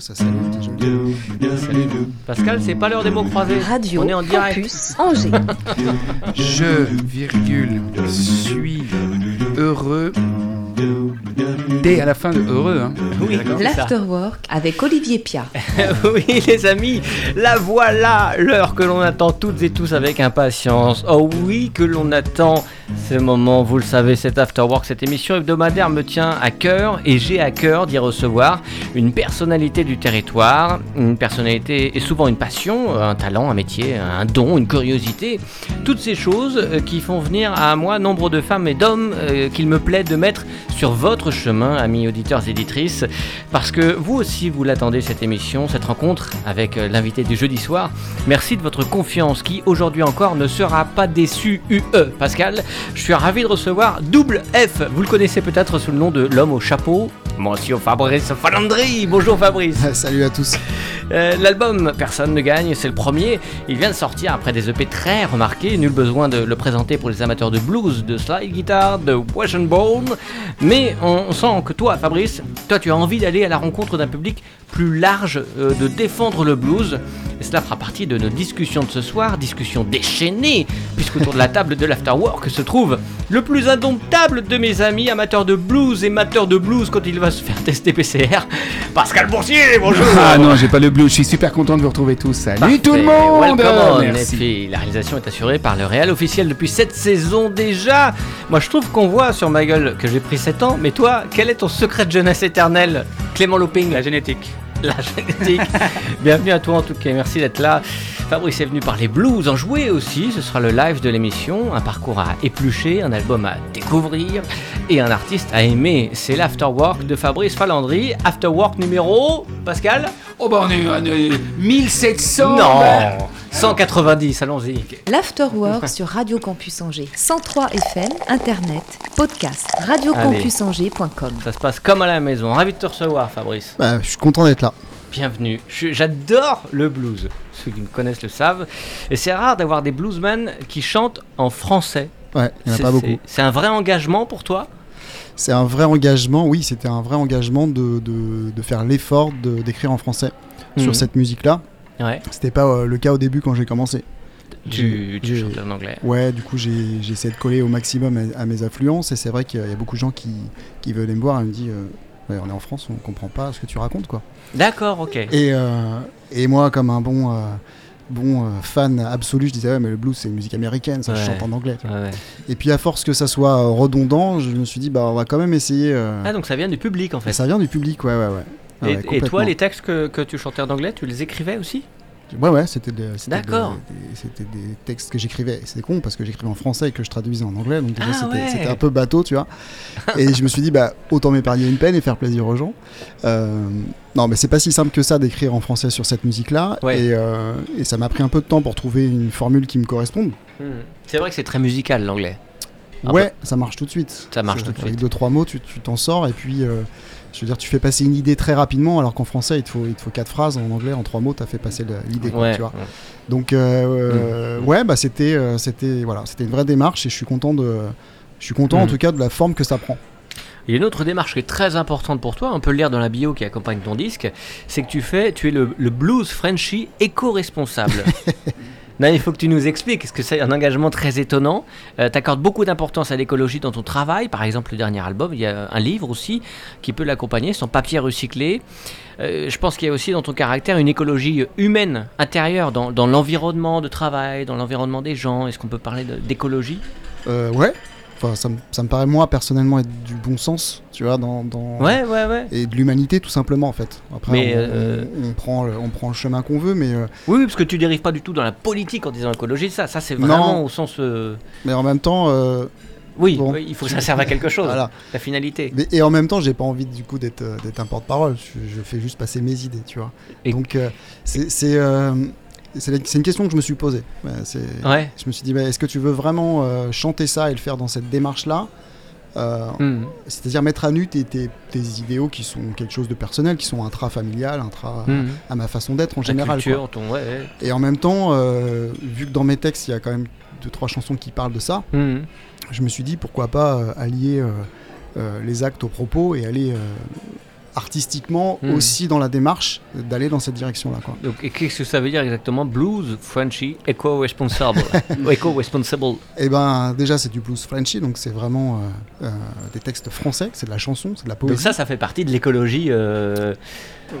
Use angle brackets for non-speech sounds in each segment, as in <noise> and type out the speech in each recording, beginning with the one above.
ça Pascal, c'est pas l'heure des mots croisés. Radio On est en direct. Campus Angers. Je, virgule, suis heureux. D à la fin de heureux. Hein. Oui, c'est ça. L'Afterwork avec Olivier Pia. <laughs> oui, les amis, la voilà, l'heure que l'on attend toutes et tous avec impatience. Oh oui, que l'on attend ce moment, vous le savez, cet Afterwork, cette émission hebdomadaire me tient à cœur et j'ai à cœur d'y recevoir une personnalité du territoire, une personnalité et souvent une passion, un talent, un métier, un don, une curiosité, toutes ces choses euh, qui font venir à moi nombre de femmes et d'hommes euh, qu'il me plaît de mettre sur votre chemin, amis auditeurs et éditrices, parce que vous aussi vous l'attendez cette émission, cette rencontre avec euh, l'invité du jeudi soir. Merci de votre confiance qui aujourd'hui encore ne sera pas déçu UE. Pascal, je suis ravi de recevoir Double F. Vous le connaissez peut-être sous le nom de l'homme au chapeau. Monsieur Fabrice Falandry. Bonjour Fabrice. <laughs> Salut à tous. Euh, L'album Personne ne gagne, c'est le premier. Il vient de sortir après des EP très remarqués. Nul besoin de le présenter pour les amateurs de blues, de slide guitar, de wash and bone. Mais on sent que toi, Fabrice, toi, tu as envie d'aller à la rencontre d'un public plus large, euh, de défendre le blues. Et cela fera partie de nos discussions de ce soir, discussions déchaînées, puisqu'autour de la table de l'Afterwork se trouve le plus indomptable de mes amis amateurs de blues et amateurs de blues quand il va se faire tester PCR, Pascal Boursier, bonjour Ah non, j'ai pas le blues. Je suis super content de vous retrouver tous. Salut Parfait. tout le monde. Welcome on. Merci. Et puis, la réalisation est assurée par le Real officiel depuis cette saison déjà. Moi, je trouve qu'on voit sur ma gueule que j'ai pris 7 ans. Mais toi, quel est ton secret de jeunesse éternelle Clément Loping La génétique. <laughs> Bienvenue à toi en tout cas, merci d'être là. Fabrice est venu parler blues, en jouer aussi, ce sera le live de l'émission, un parcours à éplucher, un album à découvrir et un artiste à aimer. C'est l'Afterwork de Fabrice Falandry, Afterwork numéro, Pascal Oh bah on est, on est 1700. Non bah. 190, allons-y. L'Afterwork sur Radio Campus Angers. 103 FM, Internet, podcast, radiocampusangers.com. Ça se passe comme à la maison. Ravi de te recevoir, Fabrice. Bah, je suis content d'être là. Bienvenue. J'adore le blues. Ceux qui me connaissent le savent. Et c'est rare d'avoir des bluesmen qui chantent en français. Ouais, il n'y en a pas beaucoup. C'est un vrai engagement pour toi? C'est un vrai engagement, oui, c'était un vrai engagement de, de, de faire l'effort de- d'écrire en français Mhm. sur cette musique-là. Ouais. C'était pas euh, le cas au début quand j'ai commencé. J'ai- chantes en anglais. Ouais, du coup, j'ai essayé de coller au maximum à, à mes affluences et c'est vrai qu'il y a beaucoup de gens qui, qui veulent me voir et me disent euh, on est en France, on comprend pas ce que tu racontes, quoi. D'accord, ok. Et, euh, et moi, comme un bon, euh, bon euh, fan absolu, je disais Ouais, mais le blues, c'est une musique américaine, ça je chante en anglais. Ouais. Et puis, à force que ça soit redondant, je me suis dit Bah, on va quand même essayer. euh, Ah, donc ça vient du public en fait. Ça vient du public, ouais, ouais, ouais. Ah et, toi, les textes que, que tu chantais en anglais, tu les écrivais aussi? Ouais, ouais, c'était des, des- des- c'était des textes que j'écrivais. C'était con parce que j'écrivais en français et que je traduisais en anglais, donc Ah c'était, ouais. c'était un peu bateau, tu vois. et je me suis dit, bah, autant m'épargner une peine et faire plaisir aux gens. Euh, non, mais c'est pas si simple que ça d'écrire en français sur cette musique-là. Ouais. Et, euh, et ça m'a pris un peu de temps pour trouver une formule qui me corresponde. Hmm. C'est vrai que c'est très musical l'anglais. Un ouais, ça marche tout de suite. Ça marche tout de Avec suite. deux, trois mots, tu, t'en sors et puis. euh, je veux dire, tu fais passer une idée très rapidement, alors qu'en français, il te faut, il te faut quatre phrases. En anglais, en trois mots, tu as fait passer l'idée. Ouais. Donc euh, Mm. ouais, bah c'était c'était voilà, c'était une vraie démarche et je suis content de je suis content en Mm. tout cas de la forme que ça prend. Il y a une autre démarche qui est très importante pour toi, on peut le lire dans la bio qui accompagne ton disque, c'est que tu fais, tu es le, le blues Frenchie éco-responsable. <laughs> non, il faut que tu nous expliques, parce que c'est un engagement très étonnant. tu accordes beaucoup d'importance à l'écologie dans ton travail. Par exemple, le dernier album, il y a un livre aussi qui peut l'accompagner, son papier recyclé. Euh, je pense qu'il y a aussi dans ton caractère une écologie humaine, intérieure, dans, dans l'environnement de travail, dans l'environnement des gens. Est-ce qu'on peut parler d'écologie? Euh, ouais. Enfin, ça, me- ça me paraît moi personnellement être du bon sens, tu vois, dans, dans- Ouais, ouais, ouais. et de l'humanité tout simplement en fait. Après, Mais, on, euh, on- on prend le, on prend le chemin qu'on veut, mais euh, Oui, oui, parce que tu dérives pas du tout dans la politique en disant écologie, ça, ça c'est vraiment Non. au sens. euh, mais en même temps, Oui, Bon. oui, il faut que ça serve à quelque chose, voilà. la finalité. Mais- et en même temps, j'ai pas envie du coup d'être d'être un porte-parole. Je, je fais juste passer mes idées, tu vois. Et- Donc c'est c'est une question que je me suis posée. Ouais, Ouais. Je me suis dit, bah, est-ce que tu veux vraiment euh, chanter ça et le faire dans cette démarche-là Euh, Hmm. C'est-à-dire mettre à nu tes, tes- tes idéaux qui sont quelque chose de personnel, qui sont intrafamilial, intra Hmm. à ma façon d'être en général. culture, ton. Ouais, ouais. Et en même temps, euh, vu que dans mes textes, il y a quand même deux, trois chansons qui parlent de ça, Hmm. je me suis dit, pourquoi pas allier les actes au propos et aller artistiquement Hmm. aussi dans la démarche d'aller dans cette direction-là. Quoi. Donc, et qu'est-ce que ça veut dire exactement Blues, Frenchy, <laughs> eco-responsible. eco-responsible. Et ben déjà c'est du blues Frenchy, donc c'est vraiment euh, euh, des textes français, c'est de la chanson, c'est de la poésie. Donc ça, ça fait partie de l'écologie, euh,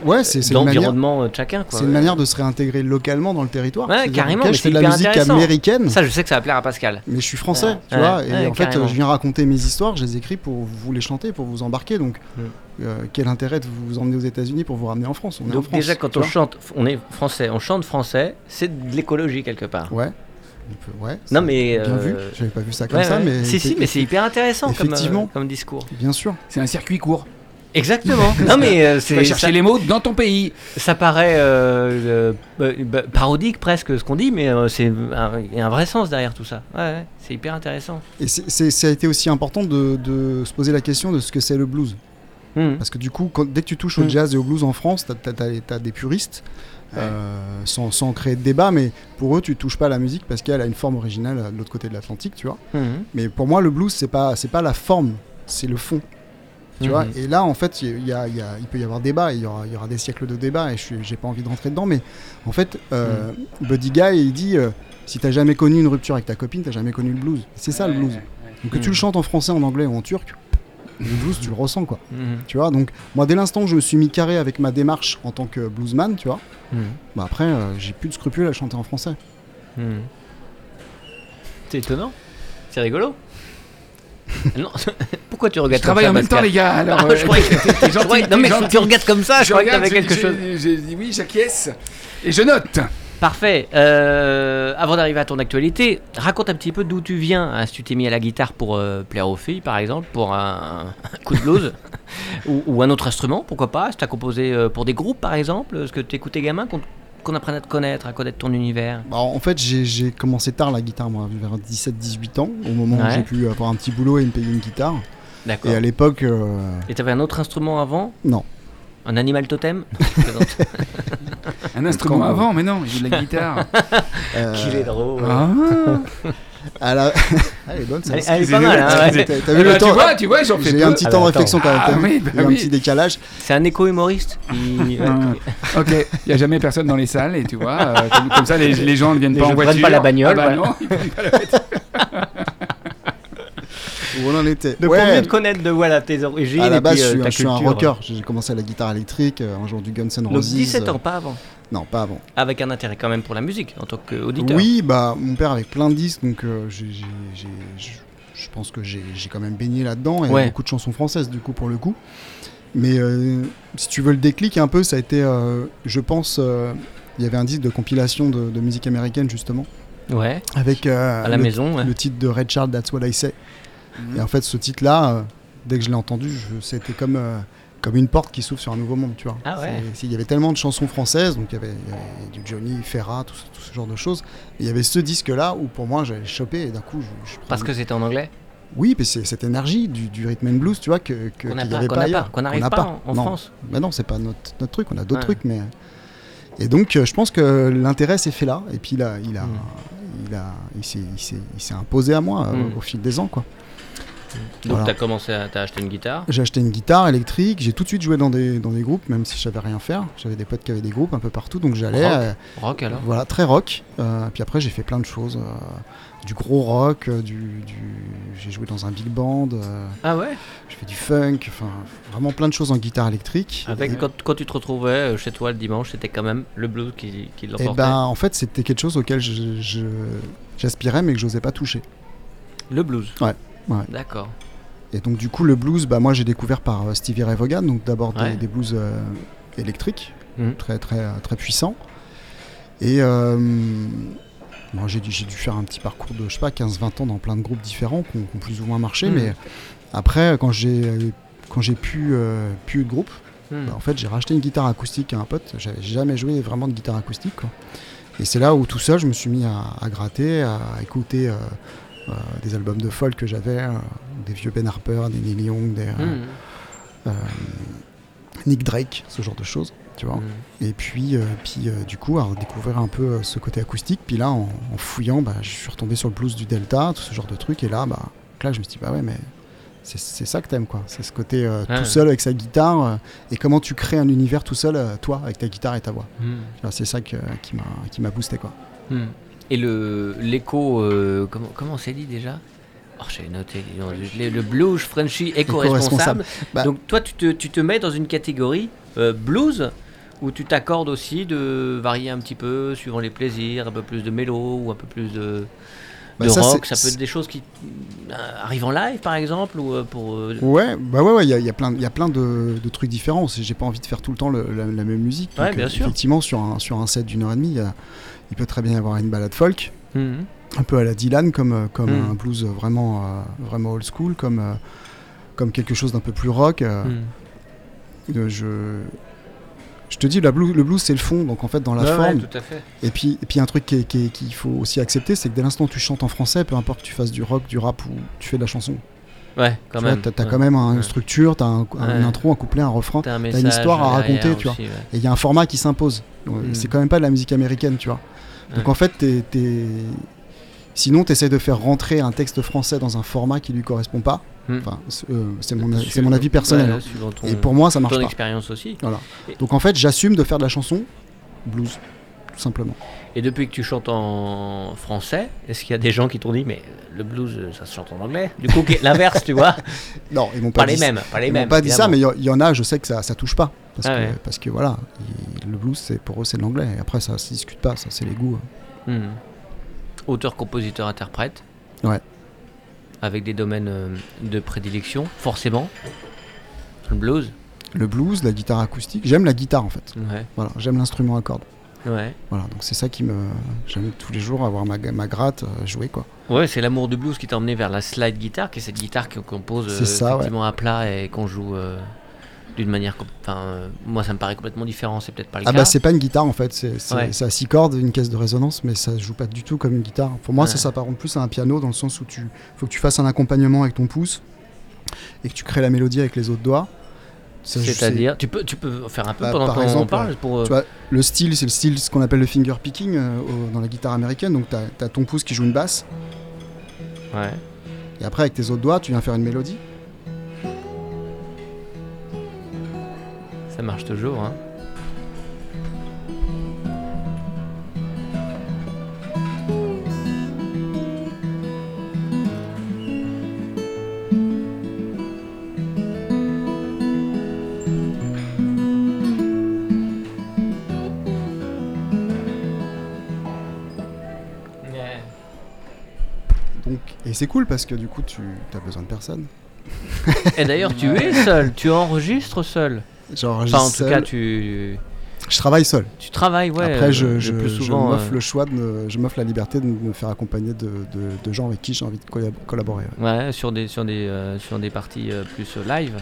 ouais, c'est c'est manière. d'environnement de chacun. quoi. C'est une manière de se réintégrer localement dans le territoire. Ouais, carrément, mais je fais de la musique américaine, Ça, je sais que ça va plaire à Pascal. mais je suis français, tu Ouais, vois. Et en fait, carrément. euh, je viens raconter mes histoires, je les écris pour vous les chanter, pour vous embarquer. Donc, Mm. Euh, quel intérêt de vous emmener aux États-Unis pour vous ramener en France? On est en Donc France, déjà, quand on chante, on est français, on chante français, c'est de l'écologie quelque part. Ouais. On peut- ouais, Non mais Bien euh, vu, j'avais pas vu ça comme ouais, ça, ouais. mais. si si, mais c'est hyper intéressant comme, euh, Effectivement. comme discours. Bien sûr. C'est un circuit court. Exactement. <laughs> non mais euh, Tu vas c'est chercher ça, les mots dans ton pays. ça paraît euh, euh, bah, parodique presque ce qu'on dit, mais euh, c'est un- il y a un vrai sens derrière tout ça. Ouais, ouais, c'est hyper intéressant. Et c'est- c'est- ça a été aussi important de, de se poser la question de ce que c'est le blues. Hmm. Parce que du coup, quand- dès que tu touches au Mm. jazz et au blues en France, t'as as, des puristes, euh, sans, sans créer de débat, mais pour eux, tu touches pas à la musique parce qu'elle a une forme originale de l'autre côté de l'Atlantique, tu vois. Mhm. Mais pour moi, le blues, c'est pas, c'est pas la forme, c'est le fond. Tu vois, et là, en fait, il y a- il y a- il peut y avoir débat, il y aura, il y aura des siècles de débat, et je j'ai pas envie de rentrer dedans, mais en fait, euh. Buddy Guy, il dit euh, si t'as jamais connu une rupture avec ta copine, t'as jamais connu le blues. C'est ça le blues. Donc que tu le chantes en français, en anglais ou en turc, le blues, tu le ressens, quoi. Mhm. Tu vois, donc moi, dès l'instant que je me suis mis carré avec ma démarche en tant que bluesman, tu vois, Mhm. bah après, euh, j'ai plus de scrupules à chanter en français. Mhm. C'est étonnant. C'est rigolo. <laughs> non, pourquoi tu Je regardes travaille en même temps, les gars. Alors, Ah, euh, <laughs> je croyais que- je gentil, croyais- t'es non mais gentil. tu regardes comme ça, je, croyais que regarde, t'avais quelque je- chose. je- je dis oui, j'acquiesce. Et je note. Parfait. Euh, avant d'arriver à ton actualité, raconte un petit peu d'où tu viens. Est-ce que tu t'es mis à la guitare pour euh, plaire aux filles, par exemple, pour un, un coup de blues <laughs> ou, ou un autre instrument, pourquoi pas Est-ce que tu as composé euh, pour des groupes, par exemple Est-ce que tu écoutais gamin qu'on qu'on apprenne à te connaître, à connaître ton univers? Bah, en fait, j'ai- commencé tard la guitare, moi, vers 17-18 ans, au moment Ouais. où j'ai pu avoir un petit boulot et me payer une guitare. D'accord. Et à l'époque, euh, Et t'avais un autre instrument avant? Non. Un animal totem? Non. <laughs> Un instrument Quand- avant, <laughs> mais non, il joue de la guitare. <laughs> Euh, Qu'il est drôle. Ah. <laughs> à la- elle est bonne, ça. Elle, est pas mal, hein, ouais. T'as t'as Eh vu ben, le tu temps vois, tu vois, j'en fais J'ai un petit Ah, temps de bah, réflexion quand même. Ah oui, Il y bah un oui. petit décalage. C'est un éco-humoriste Il- ouais. Ah, ok, il n'y a jamais personne dans les salles et tu vois, euh, comme, comme ça les, les gens ne viennent Les pas en voiture. pas la bagnole, Ah bah voilà. non, ils prennent pas la voiture. Où on en était. Donc Ouais. pour mieux te connaître de voilà, tes origines À la base, puis, je euh, ta je suis un rocker. J'ai commencé à la guitare électrique, un jour du Guns N' Donc Roses. 17 euh, ans, pas avant. Non, pas avant. Avec un intérêt quand même pour la musique en tant qu'auditeur. Oui, bah mon père avait plein de disques, donc euh, j'ai- j'ai- j'ai- je je pense que j'ai j'ai quand même baigné là-dedans. Et Ouais. beaucoup de chansons françaises, du coup, pour le coup. Mais euh, si tu veux le déclic un peu, ça a été, euh, je pense, euh, il y avait un disque de compilation de, de musique américaine, justement, Ouais, avec euh, à la le, maison. ouais. le titre de Red Charles, That's What I Say. Mhm. Et en fait, ce titre-là, euh, dès que je l'ai entendu, je- c'était comme, euh, comme une porte qui s'ouvre sur un nouveau monde, tu vois. Ah ouais. Il y avait tellement de chansons françaises, donc il y avait, du Johnny, Ferrat, tout, ce- tout ce genre de choses. Et il y avait ce disque-là où pour moi j'avais chopé et d'un coup je, je Parce que c'était en anglais? Oui, mais c'est cette énergie du, du rhythm and blues, tu vois, que Qu'on n'a pas, qu'on pas pas, qu'on n'arrive n'a pas, en, en Non. France. Mais non, c'est pas notre, notre truc, on a d'autres Ouais. trucs, mais et donc euh, je pense que l'intérêt s'est fait là, et puis là, il a, Mm. il a, il s'est, il s'est, il s'est imposé à moi euh, Mm. au fil des ans, quoi. Donc Voilà. t'as commencé à t'as acheté une guitare. J'ai acheté une guitare électrique, j'ai tout de suite joué dans des, dans des groupes, même si je savais rien faire. J'avais des potes qui avaient des groupes un peu partout, donc j'allais. Rock. euh, Rock alors voilà, très rock. Euh, puis après, j'ai fait plein de choses. euh, du gros rock, euh, du, du- j'ai joué dans un big band, Ah ouais j'ai fait du funk, enfin vraiment plein de choses en guitare électrique. Avec et, quand, quand tu te retrouvais chez toi le dimanche, c'était quand même le blues qui, qui et l'emportait. ben, en fait, c'était quelque chose auquel je- je- j'aspirais, mais que j'osais pas toucher. Le blues. Ouais, ouais. D'accord. Et donc, du coup, le blues, bah, moi, j'ai découvert par euh, Stevie Ray Vaughan, donc d'abord des- Ouais. des, blues euh, électriques, Mhm. très, très, euh, très puissants. Et euh, bon, j'ai dû, faire un petit parcours de, je sais pas, 15-20 ans dans plein de groupes différents qui ont, qui ont plus ou moins marché. Mhm. Mais après, quand j'ai quand j'ai pu, euh, plus eu de groupe, Hmm. bah, en fait, j'ai racheté une guitare acoustique à un pote. J'avais jamais joué vraiment de guitare acoustique. quoi. Et c'est là où tout seul, je me suis mis à, à gratter, à écouter des albums de folk que j'avais, euh, des vieux Ben Harper, des Neil Young, des, euh, Hmm. euh, Nick Drake, ce genre de choses. Tu vois. Hmm. Et puis, euh, puis euh, du coup, à découvrir un peu euh, ce côté acoustique. Puis là, en, en fouillant, bah, je suis retombé sur le blues du Delta, tout ce genre de trucs. Et là, bah, là, je me suis dit, bah ouais, mais c'est ça que t'aimes quoi. C'est ce côté euh, Ah tout seul avec sa guitare euh, et comment tu crées un univers tout seul, euh, toi, avec ta guitare et ta voix. Hmm. C'est ça que- qui m'a qui m'a boosté quoi. Et le l'écho, euh, comment comment c'est dit déjà? Oh, j'ai noté, le, le blues Frenchy éco-responsable. Bah- Donc toi, tu te, tu te mets dans une catégorie euh, blues où tu t'accordes aussi de varier un petit peu suivant les plaisirs, un peu plus de mélo ou un peu plus de, Bah, de ça, rock. Ça peut être des choses qui euh, arrivent en live, par exemple, ou euh, pour. euh, Ouais, bah ouais, ouais, il y a, il y a plein, il y a plein de, de trucs différents. J'ai pas envie de faire tout le temps le- la, la même musique. Ouais, Donc, bien sûr. Effectivement, sur un, sur un set d'une heure et demie, il, y a- il peut très bien y avoir une balade folk, mhm. un peu à la Dylan, comme, euh, comme Mm. un blues vraiment, euh, vraiment old school, comme, euh, comme quelque chose d'un peu plus rock. euh, Mhm. je, je te dis, la blues, le blues, c'est le fond, donc en fait, dans la Ouais, ouais, forme. tout à fait. Et puis, et puis un truc qui est- qui qu'il faut aussi accepter, c'est que dès l'instant où tu chantes en français, peu importe que tu fasses du rock, du rap ou tu fais de la chanson, Ouais, quand tu même. t'as Ouais. quand même un- une structure, t'as un, un- une intro, un couplet, un refrain, T'as un une histoire à raconter, tu vois. ouais. et il y a un format qui s'impose. Mm. C'est quand même pas de la musique américaine, tu vois. Donc en fait, t'es- t'es- sinon tu essaies de faire rentrer un texte français dans un format qui lui correspond pas. Mm. Enfin, c'est euh, c'est mon, Suivant- c'est mon avis personnel. ouais, hein. ton- Et pour moi, ça marche ton pas. expérience aussi. Donc en fait, j'assume de faire de la chanson blues, tout simplement. Et depuis que tu chantes en français, est-ce qu'il y a des gens qui t'ont dit mais le blues euh, ça se chante en anglais? Du coup, <laughs> l'inverse, tu vois? Non, ils m'ont pas, Pas les dit mêmes, pas les Ils m'ont pas dit ça, mais il y, y en a, je sais que ça, ça touche pas. Parce, Ah que, ouais. parce que voilà, il- le blues, c'est pour eux, c'est de l'anglais. Et après, ça se discute pas, ça, c'est les goûts. hein. Hmm. Auteur, compositeur, interprète. Ouais. Avec des domaines euh, de prédilection, forcément. Le blues. Le blues, la guitare acoustique. J'aime la guitare, en fait. Ouais. Voilà, j'aime l'instrument à cordes. Ouais. Voilà, donc c'est ça qui me. J'aime tous les jours avoir ma, ma gratte, euh, jouer quoi. Ouais, c'est l'amour du blues qui t'a emmené vers la slide guitare, qui est cette guitare qu'on compose euh, C'est ça, effectivement à plat et qu'on joue euh, d'une manière. Enfin, euh, moi ça me paraît complètement différent, c'est peut-être pas le Ah cas. bah c'est pas une guitare en fait, c'est Ouais. à six cordes, une caisse de résonance, mais ça joue pas du tout comme une guitare. Pour moi, Ouais. ça s'apparente plus à un piano dans le sens où tu faut que tu fasses un accompagnement avec ton pouce et que tu crées la mélodie avec les autres doigts. C'est-à-dire, tu peux, tu peux faire un peu Bah, pendant par qu'on exemple, parle pour. euh, Tu vois, le style, c'est le style, ce qu'on appelle le finger picking euh, au- dans la guitare américaine. Donc, tu as, ton pouce qui joue une basse, Ouais. et après, avec tes autres doigts, tu viens faire une mélodie. Ça marche toujours, hein. Donc, et c'est cool parce que du coup, tu as besoin de personne. Et d'ailleurs, tu es seul, tu enregistres seul. Genre, Enfin, en tout cas, tu, je travaille seul. tu travailles, ouais. Après, je, euh, je, je m'offre euh, le choix, de me- je m'offre la liberté de me faire accompagner de, de- de gens avec qui j'ai envie de collab- collaborer. ouais. Ouais, sur des, sur des, euh, sur des parties euh, plus live.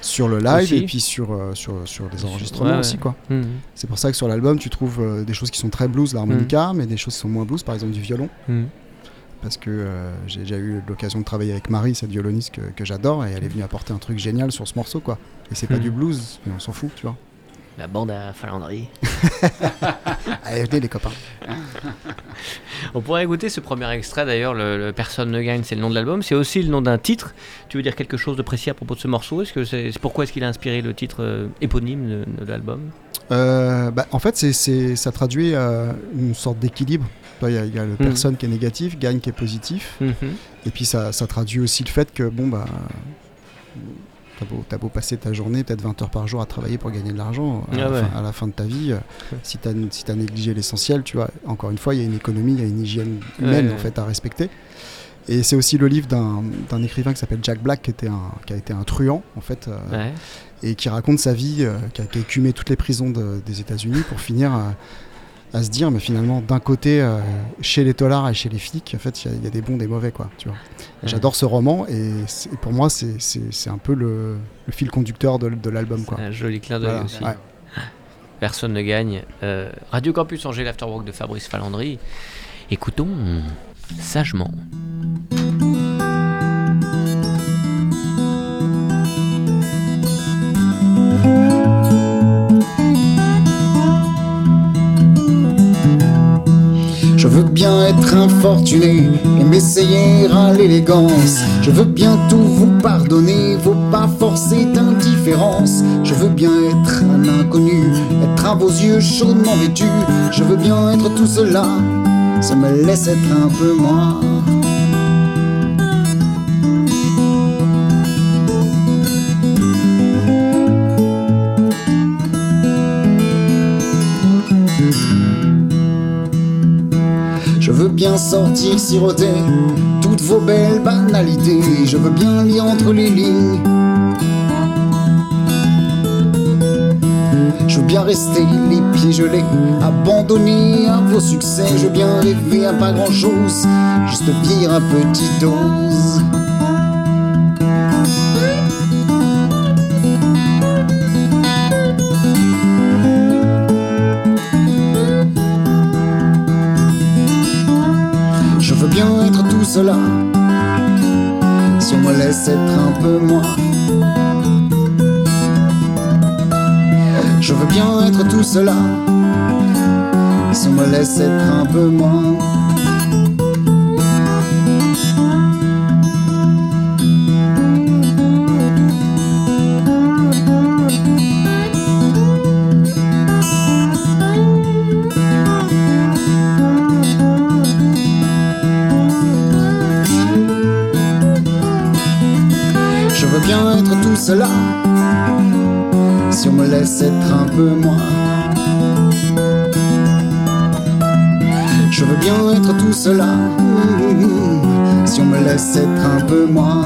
Sur le live Aussi. et puis sur, sur, sur des enregistrements ouais, aussi. quoi. Mhm. C'est pour ça que sur l'album, tu trouves des choses qui sont très blues, l'harmonica, Mm. mais des choses qui sont moins blues, par exemple du violon. Mhm. Parce que euh, j'ai déjà eu l'occasion de travailler avec Marie, cette violoniste que, que j'adore, et elle est venue apporter un truc génial sur ce morceau. quoi. Et c'est pas Mm. du blues, mais on s'en fout, tu vois. La bande à Falandry. <laughs> Allez, venez les copains. <laughs> On pourrait écouter ce premier extrait d'ailleurs, le, le Personne ne gagne, c'est le nom de l'album. C'est aussi le nom d'un titre. Tu veux dire quelque chose de précis à propos de ce morceau? Est-ce que c'est pourquoi est-ce qu'il a inspiré le titre euh, éponyme de, de l'album? Euh, bah, en fait, c'est, ça traduit euh, une sorte d'équilibre. Il y, a- il y a le Mm. personne qui est négatif, gagne qui est positif. Mhm. Et puis ça, ça traduit aussi le fait que, bon, bah. T'as beau, beau passer ta journée, peut-être 20 heures par jour à travailler pour gagner de l'argent, à, Ah la, ouais. fin, à la fin de ta vie, euh, si t'as si t'as négligé l'essentiel, tu vois, encore une fois, il y a une économie, il y a une hygiène humaine Ouais, en fait à respecter. Et c'est aussi le livre d'un d'un écrivain qui s'appelle Jack Black, qui, était un, qui a été un truand, en fait, euh, et qui raconte sa vie, euh, qui, a, qui a écumé toutes les prisons de- des États-Unis pour finir euh, à se dire, mais finalement, d'un côté, euh, chez les tolards et chez les flics, en fait, il y a- il y, a des bons, des mauvais, quoi. Tu vois. J'adore ce roman et pour moi, c'est- c'est c'est un peu le, le fil conducteur de, de l'album, quoi. Un joli clin d'œil Voilà, aussi. ouais. Personne ne gagne. Euh, Radio Campus Angers, l'Afterwork de Fabrice Falandry. Écoutons sagement. Veux bien être infortuné et m'essayer à l'élégance. Je veux bien tout vous pardonner, faut pas forcer d'indifférence. Je veux bien être un inconnu, être à vos yeux chaudement vêtu. Je veux bien être tout cela, ça me laisse être un peu moi. Bien sortir siroter toutes vos belles banalités. Je veux bien lire entre les lignes. Je veux bien rester les pieds gelés, abandonné à vos succès. Je veux bien rêver à pas grand chose, juste vivre à petite dose. Si on me laisse être un peu moi. Je veux bien être tout cela si on me laisse être un peu moi. Cela si on me laisse être un peu moi. Je veux bien être tout cela si on me laisse être un peu moi.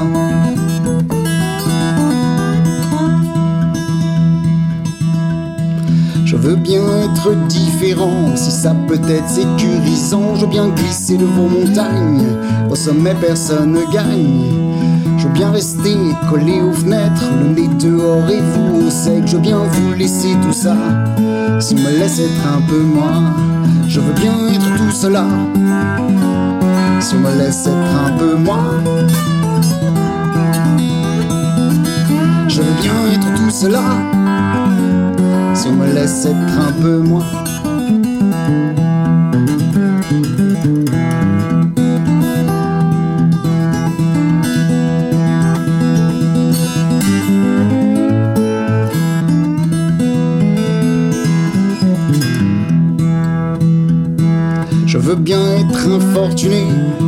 Je veux bien être différent, si ça peut être sécurisant. Je veux bien glisser de vos montagnes, au sommet personne ne gagne. Veux bien rester collé aux fenêtres, le nez dehors et vous au sec. Je veux bien vous laisser tout ça, si on me laisse être un peu moi. Je veux bien être tout cela, si on me laisse être un peu moi. Je veux bien être tout cela, si on me laisse être un peu moi. Bien être infortuné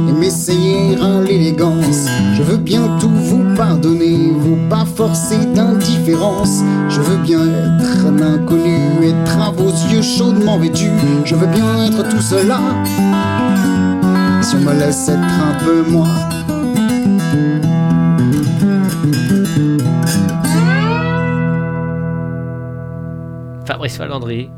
et m'essayer à l'élégance. Je veux bien tout vous pardonner, vous pas forcer d'indifférence. Je veux bien être un inconnu, être à vos yeux chaudement vêtu. Je veux bien être tout cela, si on me laisse être un peu moi. Fabrice Valandry,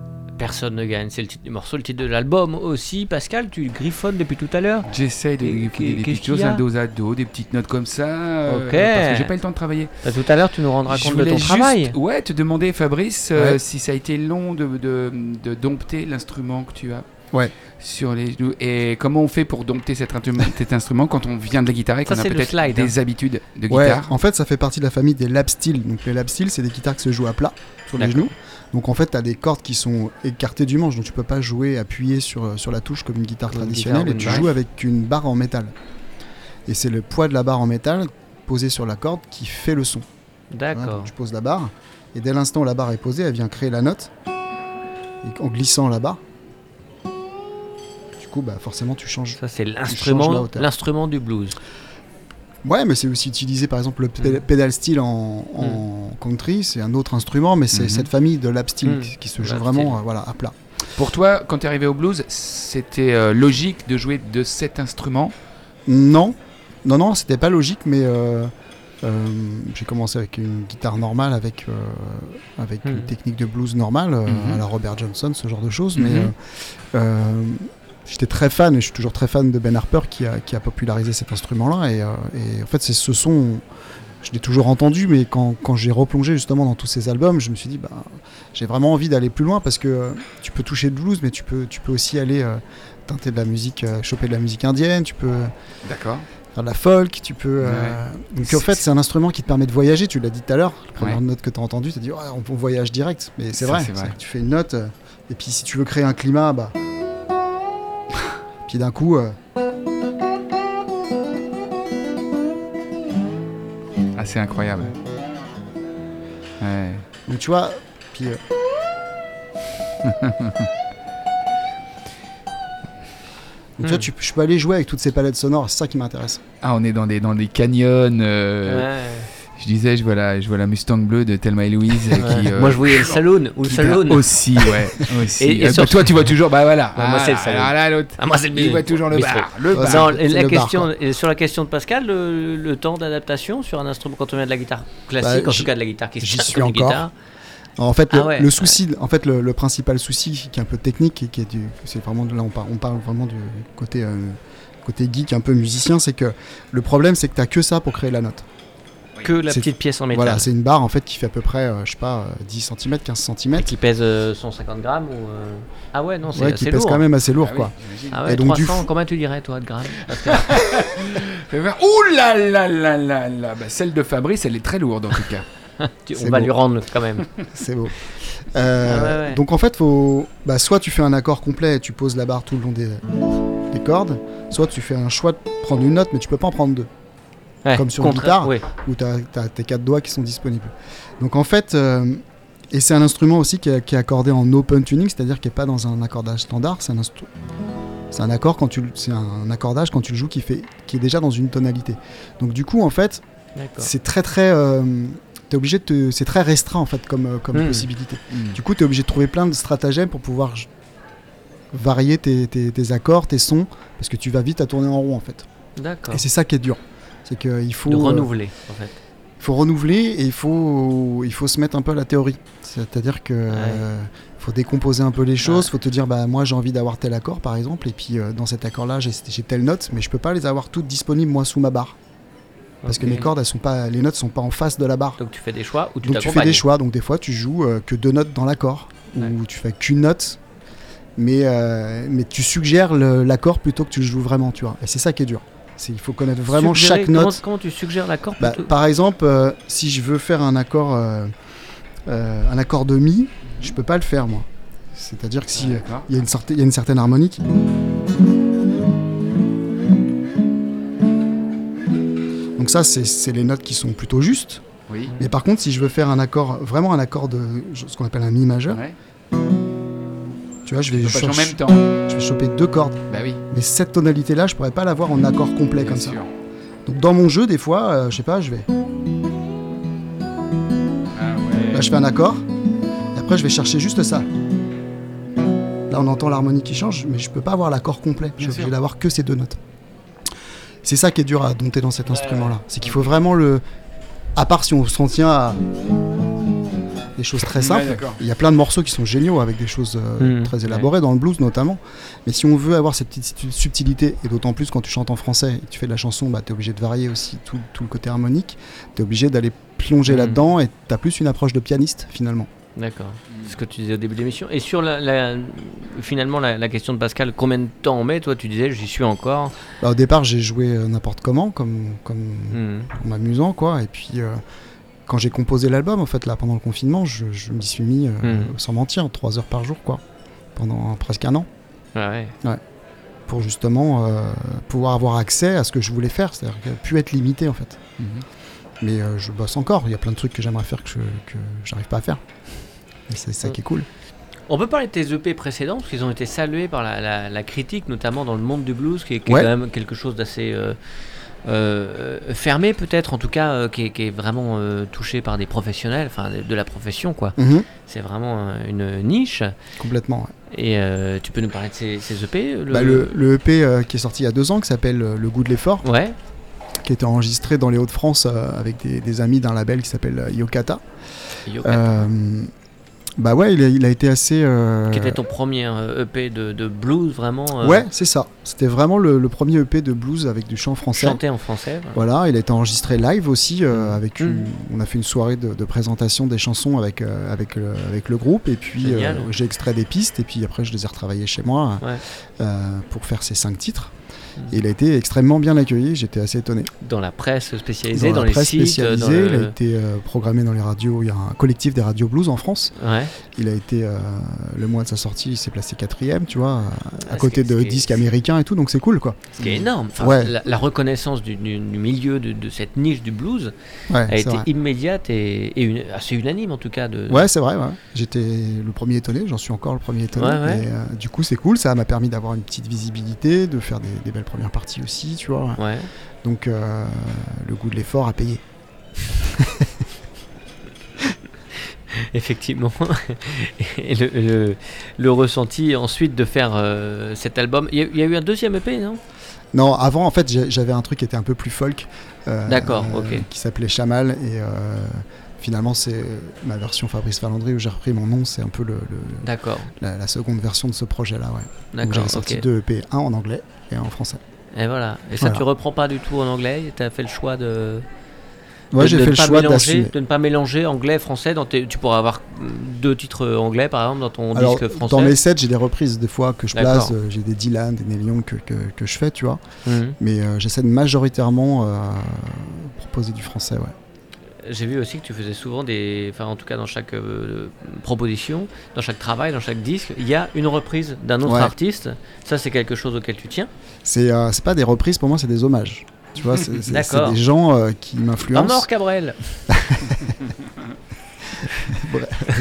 Personne ne gagne, c'est le titre du morceau, le titre de l'album aussi. Pascal, tu griffonnes depuis tout à l'heure J'essaye de griffonner des petites choses, un dos à dos, des petites notes comme ça. Euh, ok. parce que j'ai pas eu le temps de travailler. Bah, tout à l'heure, tu nous rendras compte de ton travail. Ouais, te demander, Fabrice, euh, si ça a été long de, de, de dompter l'instrument que tu as. Ouais. Sur les Et comment on fait pour dompter cet, <laughs> cet instrument quand on vient de la guitare et qu'on a peut-être des hein. habitudes de guitare En fait, ça fait partie de la famille des lap steel. Donc les lap steel, c'est des guitares qui se jouent à plat sur les genoux. Donc en fait, tu as des cordes qui sont écartées du manche, donc tu peux pas jouer appuyé sur, sur la touche comme une guitare traditionnelle, et tu joues avec une barre en métal. Et c'est le poids de la barre en métal posé sur la corde qui fait le son. D'accord. tu poses la barre, et dès l'instant où la barre est posée, elle vient créer la note, en glissant la barre. Du coup, bah, forcément, tu changes. Ça, c'est l'instrument, l'instrument du blues. Ouais, mais c'est aussi utilisé par exemple le mm. pedal steel en, mm. country, c'est un autre instrument, mais c'est mm-hmm. cette famille de lap steel mm. qui, se joue vraiment euh, voilà, à plat. Pour toi, quand tu es arrivé au blues, c'était euh, logique de jouer de cet instrument? Non, non, non, c'était pas logique, mais euh, j'ai commencé avec une guitare normale, avec, avec une technique de blues normale, mm-hmm. à la Robert Johnson, ce genre de choses, mais mm-hmm j'étais très fan, et je suis toujours très fan de Ben Harper qui a, qui a popularisé cet instrument-là. Et, euh, et, en fait, c'est ce son, je l'ai toujours entendu, mais quand, quand j'ai replongé justement dans tous ces albums, je me suis dit, bah, j'ai vraiment envie d'aller plus loin parce que euh, tu peux toucher le blues, mais tu peux, tu peux aussi aller euh, tenter de la musique, choper de la musique indienne, tu peux. D'accord faire de la folk, tu peux. Donc en fait, c'est un instrument qui te permet de voyager. Tu l'as dit tout à l'heure, la première note que tu as entendue, tu as dit on, voyage direct. Mais c'est vrai, vrai. tu fais une note, et puis si tu veux créer un climat, bah, Qui d'un coup. Ah, c'est incroyable. Ouais. Donc tu vois, puis. <laughs> Donc, tu vois, tu, je peux aller jouer avec toutes ces palettes sonores, c'est ça qui m'intéresse. Ah, on est dans des, dans des canyons. Ouais. Je disais, je vois la, je vois la Mustang bleue de Thelma et Louise. Qui, euh, Moi, je voyais le Saloon ou le Saloon. Aussi, ouais. <laughs> Aussi. Et, euh, toi, tu vois toujours, bah voilà. moi, c'est le Saloon. Ah, là, l'autre. Ah, moi, c'est le Il voit toujours le bar. Le bar. Non, la question, sur la question de Pascal, le, temps d'adaptation sur un instrument quand on vient de la guitare classique, bah, en tout cas de la guitare qui J'y suis encore. Guitare. En fait, le, ah souci, en fait, le, principal souci qui est un peu technique et qui est du, c'est vraiment là on parle, on parle vraiment du côté euh, côté geek, un peu musicien, c'est que le problème, c'est que tu as que ça pour créer la note que la petite pièce en métal. Voilà, c'est une barre en fait qui fait à peu près, euh, je sais pas, 10 cm, 15 cm. Et qui pèse 150 euh, grammes ou euh, Ah ouais, non, c'est ouais, qui pèse quand même assez lourd ah quoi. Ah ouais, et donc, 300, combien tu dirais toi de grammes <laughs> Ouh là là là là là bah, Celle de Fabrice, elle est très lourde en tout cas. <laughs> on va lui rendre quand même. <laughs> c'est beau. Ah donc en fait, faut, bah, soit tu fais un accord complet et tu poses la barre tout le long des, des cordes, soit tu fais un choix de prendre une note, mais tu peux pas en prendre deux comme sur une guitare, où tu as, tes quatre doigts qui sont disponibles. Donc en fait, euh, et c'est un instrument aussi qui est, accordé en open tuning, c'est-à-dire qui n'est pas dans un accordage standard, c'est un, c'est un accord quand tu, c'est un accordage quand tu le joues qui fait, qui est déjà dans une tonalité. Donc du coup en fait, c'est très très, euh, es obligé de, c'est très restreint en fait comme, euh, comme hmm. possibilité. Hmm. Du coup, tu es obligé de trouver plein de stratagèmes pour pouvoir varier tes, tes, tes, accords, tes sons, parce que tu vas vite à tourner en rond en fait. D'accord. Et c'est ça qui est dur. C'est qu'il faut. De renouveler, en fait. Il faut renouveler et il faut, il faut se mettre un peu à la théorie. C'est-à-dire que. faut décomposer un peu les choses, il faut te dire bah moi j'ai envie d'avoir tel accord par exemple et puis euh, dans cet accord là j'ai telle note mais je peux pas les avoir toutes disponibles moi sous ma barre. Parce que mes cordes, elles sont pas, les notes sont pas en face de la barre. Donc tu fais des choix ou tu Donc tu fais des choix. Donc des fois tu joues euh, que deux notes dans l'accord ou tu fais qu'une note, mais euh, mais tu suggères l'accord plutôt que tu le joues vraiment, tu vois. Et c'est ça qui est dur. Il faut connaître vraiment chaque note. Comment, tu suggères l'accord bah, Par exemple, euh, si je veux faire un accord, euh, euh, un accord de mi, je peux pas le faire moi. C'est-à-dire que si ah, il y, a une il y a une certaine harmonique. Donc ça, c'est les notes qui sont plutôt justes. Oui. Mais par contre, si je veux faire un accord, vraiment un accord de ce qu'on appelle un mi majeur, tu vois, je vais, en même temps. je vais choper deux cordes. Bah oui. Mais cette tonalité-là, je pourrais pas l'avoir en accord complet comme ça. Donc dans mon jeu, des fois, euh, je sais pas, je vais. Ah ouais. Là, je fais un accord. Et après, je vais chercher juste ça. Là, on entend l'harmonie qui change, mais je peux pas avoir l'accord complet. je vais d'avoir que ces deux notes. C'est ça qui est dur à dompter dans cet instrument-là. C'est qu'il faut vraiment le. À part si on s'en tient à des choses très simples. il y a plein de morceaux qui sont géniaux avec des choses euh, mmh. très élaborées, dans le blues notamment. Mais si on veut avoir cette petite subtilité, et d'autant plus quand tu chantes en français et que tu fais de la chanson, bah, tu es obligé de varier aussi tout, le côté harmonique. Tu es obligé d'aller plonger mmh. là-dedans et tu as plus une approche de pianiste finalement. D'accord. Ce que tu disais au début de l'émission. Et sur la, finalement la, question de Pascal, combien de temps on met? Toi, tu disais, j'y suis encore. Bah, au départ, j'ai joué euh, n'importe comment, comme, comme mmh. en m'amusant, quoi. Et puis, euh, quand j'ai composé l'album, en fait, là, pendant le confinement, je, m'y suis mis, euh, hmm. sans mentir, 3 heures par jour, quoi, pendant presque un an. Ouais. ouais. Pour justement euh, pouvoir avoir accès à ce que je voulais faire, c'est-à-dire pu être limité, en fait. Mhm. Mais euh, je bosse encore, il y a plein de trucs que j'aimerais faire que, je, que j'arrive pas à faire. Et c'est ça qui est cool. On peut parler de tes EP précédents, parce qu'ils ont été salués par la, critique, notamment dans le monde du blues, qui est, quand même quelque chose d'assez euh, fermé peut-être, en tout cas, euh, qui, est, vraiment euh, touché par des professionnels, enfin de, la profession quoi. Mhm. C'est vraiment une niche. Complètement. Et tu peux nous parler de ces, EP le... Bah, le, EP qui est sorti il y a deux ans, qui s'appelle Le goût de l'effort. Ouais. Qui a été enregistré dans les Hauts-de-France avec des, des, amis d'un label qui s'appelle Yokata. Yokata. Bah ouais, il a, été assez. Euh... Qui était ton premier EP euh, de, blues vraiment euh, Ouais, c'est ça. C'était vraiment le, premier EP de blues avec du chant français. Chanté en français. Voilà, il a été enregistré live aussi. Euh, avec mmh. on a fait une soirée de, présentation des chansons avec, avec, avec le groupe. Et puis j'ai extrait des pistes. Et puis après, je les ai retravaillées chez moi pour faire ces cinq titres. Et il a été extrêmement bien accueilli, j'étais assez étonné. Dans la presse spécialisée, dans, les sites spécialisée, il a été euh, programmé dans les radios, il y a un collectif des radios blues en France. Ouais. Il a été, euh, le mois de sa sortie, il s'est placé quatrième, tu vois, à ah, côté de disques américains et tout, donc c'est cool quoi. Ce qui est énorme. la, reconnaissance du, milieu de, cette niche du blues a été immédiate et, assez unanime en tout cas. De... Ouais, c'est vrai, j'étais le premier étonné, j'en suis encore le premier étonné. Et, euh, du coup, c'est cool, ça m'a permis d'avoir une petite visibilité, de faire des, belles premières parties aussi, tu vois. Ouais. Donc, euh, le goût de l'effort a payé. <laughs> Effectivement. <laughs> Et le, le, ressenti ensuite de faire euh, cet album. Il y, a eu un deuxième EP, non? Non, avant, en fait, j'avais un truc qui était un peu plus folk. D'accord, ok. Qui s'appelait Chamal. Et finalement, c'est ma version Fabrice Valandry où j'ai repris mon nom. C'est un peu le, la, la, seconde version de ce projet-là. Ouais. Donc j'avais sorti deux EP, un en anglais et en français. Et voilà. Et ça, tu reprends pas du tout en anglais Tu as fait le choix de. Ouais, j'ai fait le choix mélanger, de ne pas mélanger anglais français. Dans tu pourrais avoir deux titres anglais par exemple dans ton disque français. Dans mes sets, j'ai des reprises des fois que je place. Euh, j'ai des Dylan, des Neil Young que, que, que, je fais, tu vois. Mhm. Mais euh, j'essaie de majoritairement euh, proposer du français, ouais. J'ai vu aussi que tu faisais souvent des. Enfin, en tout cas, dans chaque euh, proposition, dans chaque travail, dans chaque disque, il y a une reprise d'un autre artiste. Ça, c'est quelque chose auquel tu tiens? C'est euh, pas des reprises, pour moi, c'est des hommages. Tu vois, c'est des gens euh, qui m'influencent. mort, Cabrel <laughs>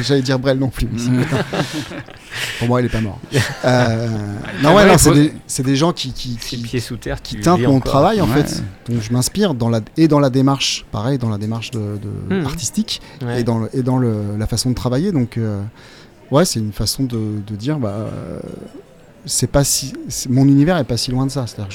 J'allais dire Brel non plus. <laughs> Pour moi, il est pas mort. <laughs> Euh, non, ouais, non, c'est des, des, gens qui, qui, qui, pieds sous terre, qui, teintent mon travail en fait. Donc je m'inspire dans la et dans la démarche, pareil, dans la démarche de, hmm. artistique et dans le, et dans le, la façon de travailler. Donc euh, ouais, c'est une façon de, de dire bah c'est pas si mon univers est pas si loin de ça. C'est-à-dire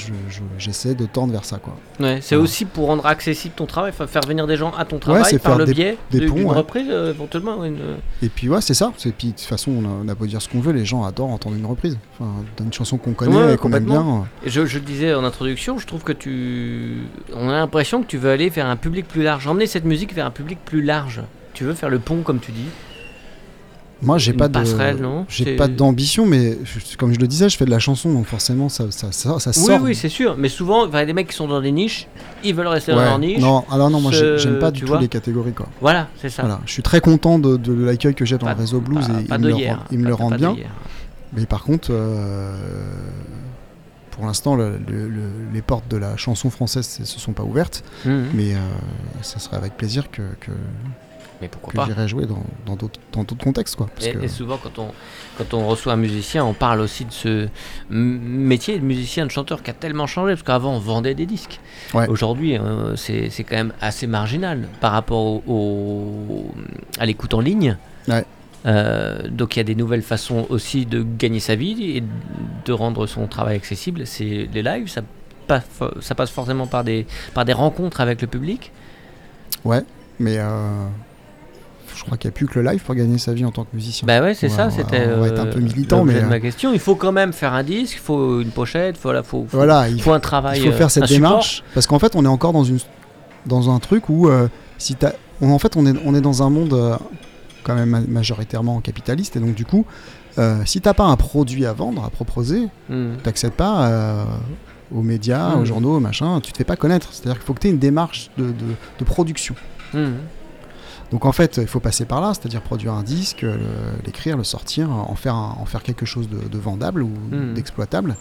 j'essaie de tendre vers ça quoi. Ouais, c'est aussi pour rendre accessible ton travail faire venir des gens à ton travail par le biais d'une reprise euh, éventuellement et puis ouais c'est ça. Et puis de toute façon on a, beau dire ce qu'on veut les gens adorent entendre une reprise. Enfin une chanson qu'on connaît et qu'on aime bien et je, je le disais en introduction je trouve que tu on a l'impression que tu veux aller vers un public plus large. Emmener cette musique vers un public plus large. Tu veux faire le pont comme tu dis moi, j'ai pas de, j'ai pas d'ambition, mais comme je le disais, je fais de la chanson, donc forcément, ça, ça, ça, ça sort. Oui, oui, c'est sûr. Mais souvent, il y a des mecs qui sont dans des niches, ils veulent rester dans leur niche. Non, alors non, moi, j'aime pas du tout les catégories, quoi. Voilà, c'est ça. Voilà. Je suis très content de, de l'accueil que j'ai dans le réseau blues et il, me le, il me le rend bien. Mais par contre, euh, pour l'instant, les portes de la chanson française ne se sont pas ouvertes. Mmh. Mais euh, ça serait avec plaisir que, que mais pourquoi pas j'irai jouer dans d'autres contextes quoi. et, souvent quand on quand on reçoit un musicien, on parle aussi de ce métier de musicien, de chanteur qui a tellement changé parce qu'avant on vendait des disques. Aujourd'hui euh, c'est quand même assez marginal par rapport au, à l'écoute en ligne. Euh, donc il y a des nouvelles façons aussi de gagner sa vie et de rendre son travail accessible. C'est les lives, ça passe, ça passe forcément par des, par des rencontres avec le public. Ouais, mais euh, je crois qu'il n'y a plus que le live pour gagner sa vie en tant que musicien. Bah ouais, c'est ça. C'était. On va être un peu militant, mais. ma question. Il faut quand même faire un disque, il faut une pochette, il faut, faut, voilà, il faut un travail. Il faut faire cette démarche parce qu'en fait, on est encore dans une dans un truc où euh, si as, en fait, on est on est dans un monde euh, quand même majoritairement capitaliste et donc du coup, euh, si t'as pas un produit à vendre, à proposer, tu n'accèdes pas aux médias, aux hmm. journaux, machin, tu te fais pas connaître. C'est-à-dire qu'il faut que tu aies une démarche de, de, production. Hmm. Donc en fait, il faut passer par là, c'est-à-dire produire un disque, l'écrire, le sortir, en faire, en faire quelque chose de, vendable ou hmm. d'exploitable.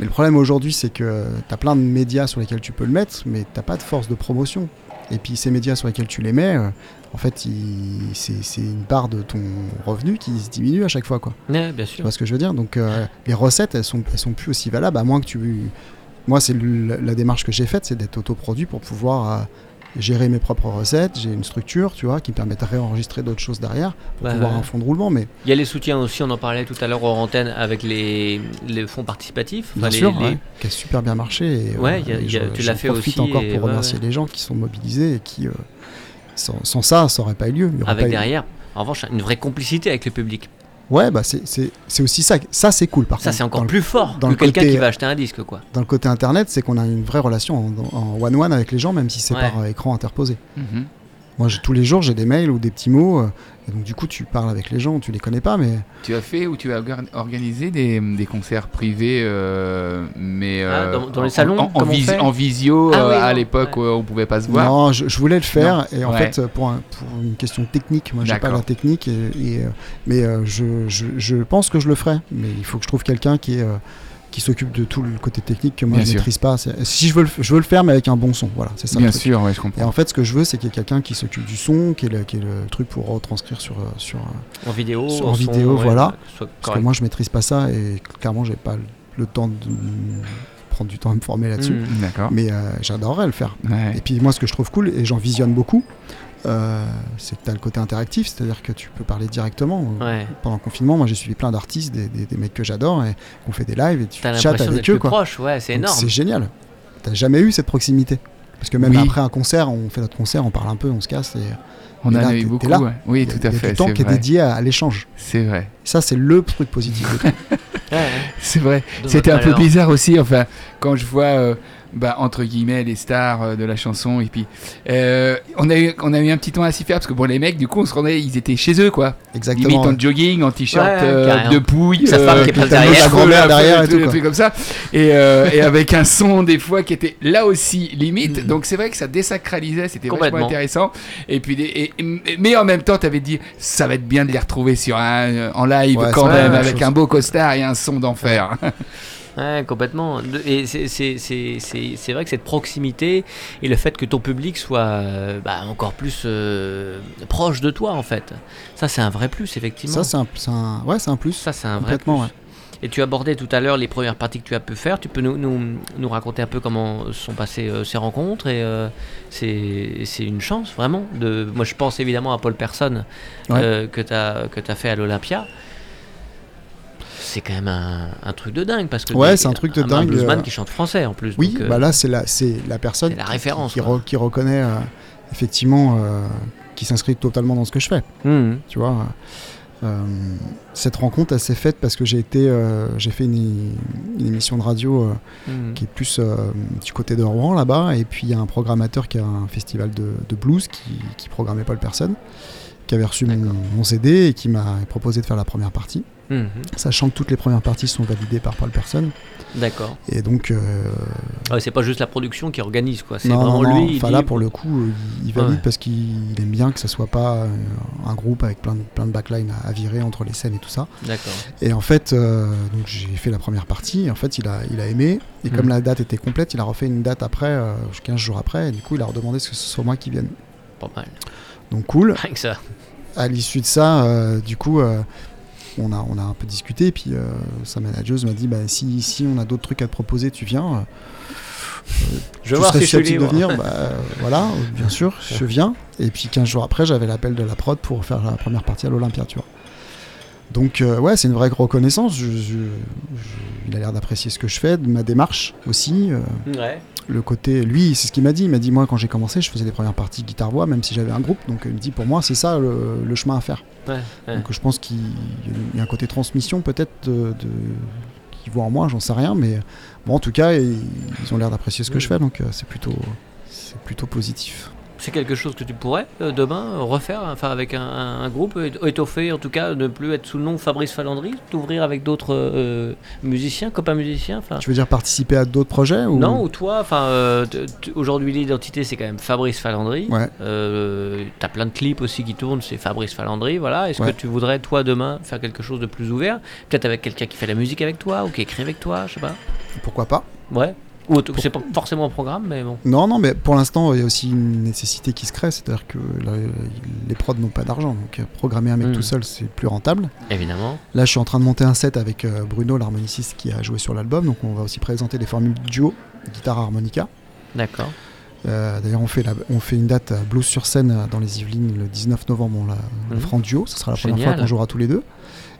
Mais le problème aujourd'hui, c'est que tu as plein de médias sur lesquels tu peux le mettre, mais tu pas de force de promotion. Et puis ces médias sur lesquels tu les mets, euh, en fait, c'est une part de ton revenu qui se diminue à chaque fois. Quoi. bien sûr. Tu vois ce que je veux dire? Donc euh, les recettes, elles sont, elles sont plus aussi valables, à moins que tu... Moi, c'est la démarche que j'ai faite, c'est d'être autoproduit pour pouvoir euh, gérer mes propres recettes, j'ai une structure, tu vois, qui me permet de réenregistrer d'autres choses derrière pour pouvoir un fonds de roulement. Mais il y a les soutiens aussi, on en parlait tout à l'heure en antenne avec les, les fonds participatifs. Bien sûr, qui a super bien marché. Et, ouais, tu l'as fait aussi. encore pour remercier les gens qui sont mobilisés et qui, euh, sans, ça, ça n'aurait pas eu lieu. avec derrière, en revanche, une vraie complicité avec le public. Ouais, bah c'est aussi ça. Ça, c'est cool, par ça, c'est encore plus fort dans que quelqu'un qui va acheter un disque, quoi. Dans le côté internet, c'est qu'on a une vraie relation en one-one avec les gens, même si c'est par euh, écran interposé. Mhm. Moi, tous les jours, j'ai des mails ou des petits mots. Euh, et donc, du coup, tu parles avec les gens, tu les connais pas, mais. Tu as fait ou tu as organisé des, des concerts privés, euh, mais. Ah, dans, les salons En, en, visio, ah à l'époque où on pouvait pas se voir Non, je, voulais le faire, et en fait, pour, pour, une question technique, moi, j'ai pas la technique, et, mais je, je, je, pense que je le ferai. Mais il faut que je trouve quelqu'un qui est qui s'occupe de tout le côté technique que moi je ne maîtrise pas. Si je veux, le, je veux le faire, mais avec un bon son. Voilà, c'est ça. Bien sûr, ouais, je comprends. Et en fait, ce que je veux, c'est qu'il y ait quelqu'un qui s'occupe du son, qui est, le, qui est le truc pour retranscrire sur, euh, sur en vidéo, en, vidéo, voilà. Parce que moi, je maîtrise pas ça et clairement, j'ai pas le, temps de prendre du temps à me former là-dessus. Mmh, mais euh, j'adorerais le faire. Et puis moi, ce que je trouve cool, et j'en visionne beaucoup, euh, c'est que tu as le côté interactif, c'est-à-dire que tu peux parler directement. Pendant le confinement, moi j'ai suivi plein d'artistes, des, des, mecs que j'adore, et on fait des lives et tu chattes avec eux. Quoi. ouais, c'est énorme. C'est génial. T'as jamais eu cette proximité. Parce que même après un concert, on fait notre concert, on parle un peu, on se casse. Et, on en a eu beaucoup. Oui, tout à fait. du temps qui est dédié à, l'échange. C'est vrai. Ça, c'est le truc positif. <laughs> c'est vrai. C'était un peu bizarre aussi. Enfin, quand je vois. Euh, bah, entre guillemets les stars euh, de la chanson et puis euh, on a eu on a eu un petit temps à s'y faire parce que bon les mecs du coup on se rendait ils étaient chez eux quoi. Exactement limite en jogging en t-shirt euh, de pouille sa femme qui est derrière, grand-mère derrière et tout, comme ça. Et, et, avec un son des fois qui était là aussi limite. Mm. donc c'est vrai que ça désacralisait c'était vachement intéressant. Et puis et, mais en même temps t'avais dit ça va être bien de les retrouver sur un en live quand même avec un beau costard et un son d'enfer <laughs> Ouais, complètement. Et c'est vrai que cette proximité et le fait que ton public soit euh, bah, encore plus euh, proche de toi, en fait, ça c'est un vrai plus, effectivement. Ça c'est un, un, ouais, un plus. Ça c'est un vrai plus. Et tu abordais tout à l'heure les premières parties que tu as pu faire. Tu peux nous, nous, nous raconter un peu comment sont passées euh, ces rencontres et c'est une chance vraiment. De, moi je pense évidemment à Paul Personne que tu as, que as fait à l'Olympia c'est quand même un, truc de dingue parce que ouais, c'est un truc de dingue. Un bluesman euh, qui chante français en plus. Oui, bah là c'est la c'est la personne la référence qui, qui, reconnaît euh, effectivement euh, qui s'inscrit totalement dans ce que je fais. Mmh. Tu vois. cette rencontre elle s'est faite parce que j'ai été j'ai fait une, émission de radio mmh. qui est plus du côté de Rouen là-bas et puis il y a un programmateur qui a un festival de, blues qui, qui programmait Paul Personne qui avait reçu mon, CD et qui m'a proposé de faire la première partie. Mhm. Sachant que toutes les premières parties sont validées par Paul Personne. D'accord. Et donc. Euh... c'est pas juste la production qui organise, quoi. C'est vraiment lui. Enfin, là, pour le coup, euh, il valide parce qu'il aime bien que ce soit pas euh, un groupe avec plein de, plein de backline à, virer entre les scènes et tout ça. D'accord. Et en fait, euh, donc j'ai fait la première partie. Et en fait, il a, il a aimé. Et comme mhm. la date était complète, il a refait une date après, 15 jours après. Et du coup, il a redemandé que ce soit moi qui vienne. Pas mal. Donc cool. Rien que ça. À l'issue de ça, du coup on a, on a un peu discuté, et puis euh, sa manageuse m'a dit bah, si, si on a d'autres trucs à te proposer, tu viens. Euh, je vais voir si je suis de venir, bah, voilà, bien sûr, je viens. Et puis 15 jours après, j'avais l'appel de la prod pour faire la première partie à l'Olympia, tu vois. Donc euh, ouais, c'est une vraie reconnaissance. Je, il a l'air d'apprécier ce que je fais, de ma démarche aussi. ouais le côté, lui, c'est ce qu'il m'a dit. Il m'a dit, moi, quand j'ai commencé, je faisais des premières parties guitare-voix, même si j'avais un groupe. Donc, il me dit, pour moi, c'est ça le, chemin à faire. Donc, je pense qu'il y a un côté transmission, peut-être, de, qui voit en moi, j'en sais rien. Mais bon, en tout cas, ils, ont l'air d'apprécier ce que je fais. Donc, euh, c'est plutôt, c'est plutôt positif c'est quelque chose que tu pourrais euh, demain refaire, enfin avec un, groupe étoffé, en tout cas, ne plus être sous le nom Fabrice Falandry, t'ouvrir avec d'autres euh, musiciens, copains musiciens. Tu veux dire participer à d'autres projets ou... Non, ou toi, enfin, euh, aujourd'hui l'identité c'est quand même Fabrice Falandry. Ouais. T'as plein de clips aussi qui tournent, c'est Fabrice Falandry, voilà. Est-ce que tu voudrais toi demain faire quelque chose de plus ouvert, peut-être avec quelqu'un qui fait la musique avec toi ou qui écrit avec toi, je sais pas. Pourquoi pas Ouais. Ou c'est pas forcément un programme, mais bon. Non, non, mais pour l'instant, il y a aussi une nécessité qui se crée, c'est-à-dire que les prods n'ont pas d'argent, donc euh, programmer un mec hmm. tout seul, c'est plus rentable. Évidemment. Là, je suis en train de monter un set avec euh, Bruno, l'harmoniciste qui a joué sur l'album, donc on va aussi présenter des formules duo, guitare harmonica. D'accord. Euh, d'ailleurs, on, fait on fait une date Blues sur scène dans les Yvelines le 19 novembre, on la, le hmm. duo, ce sera la première fois qu'on jouera tous les deux.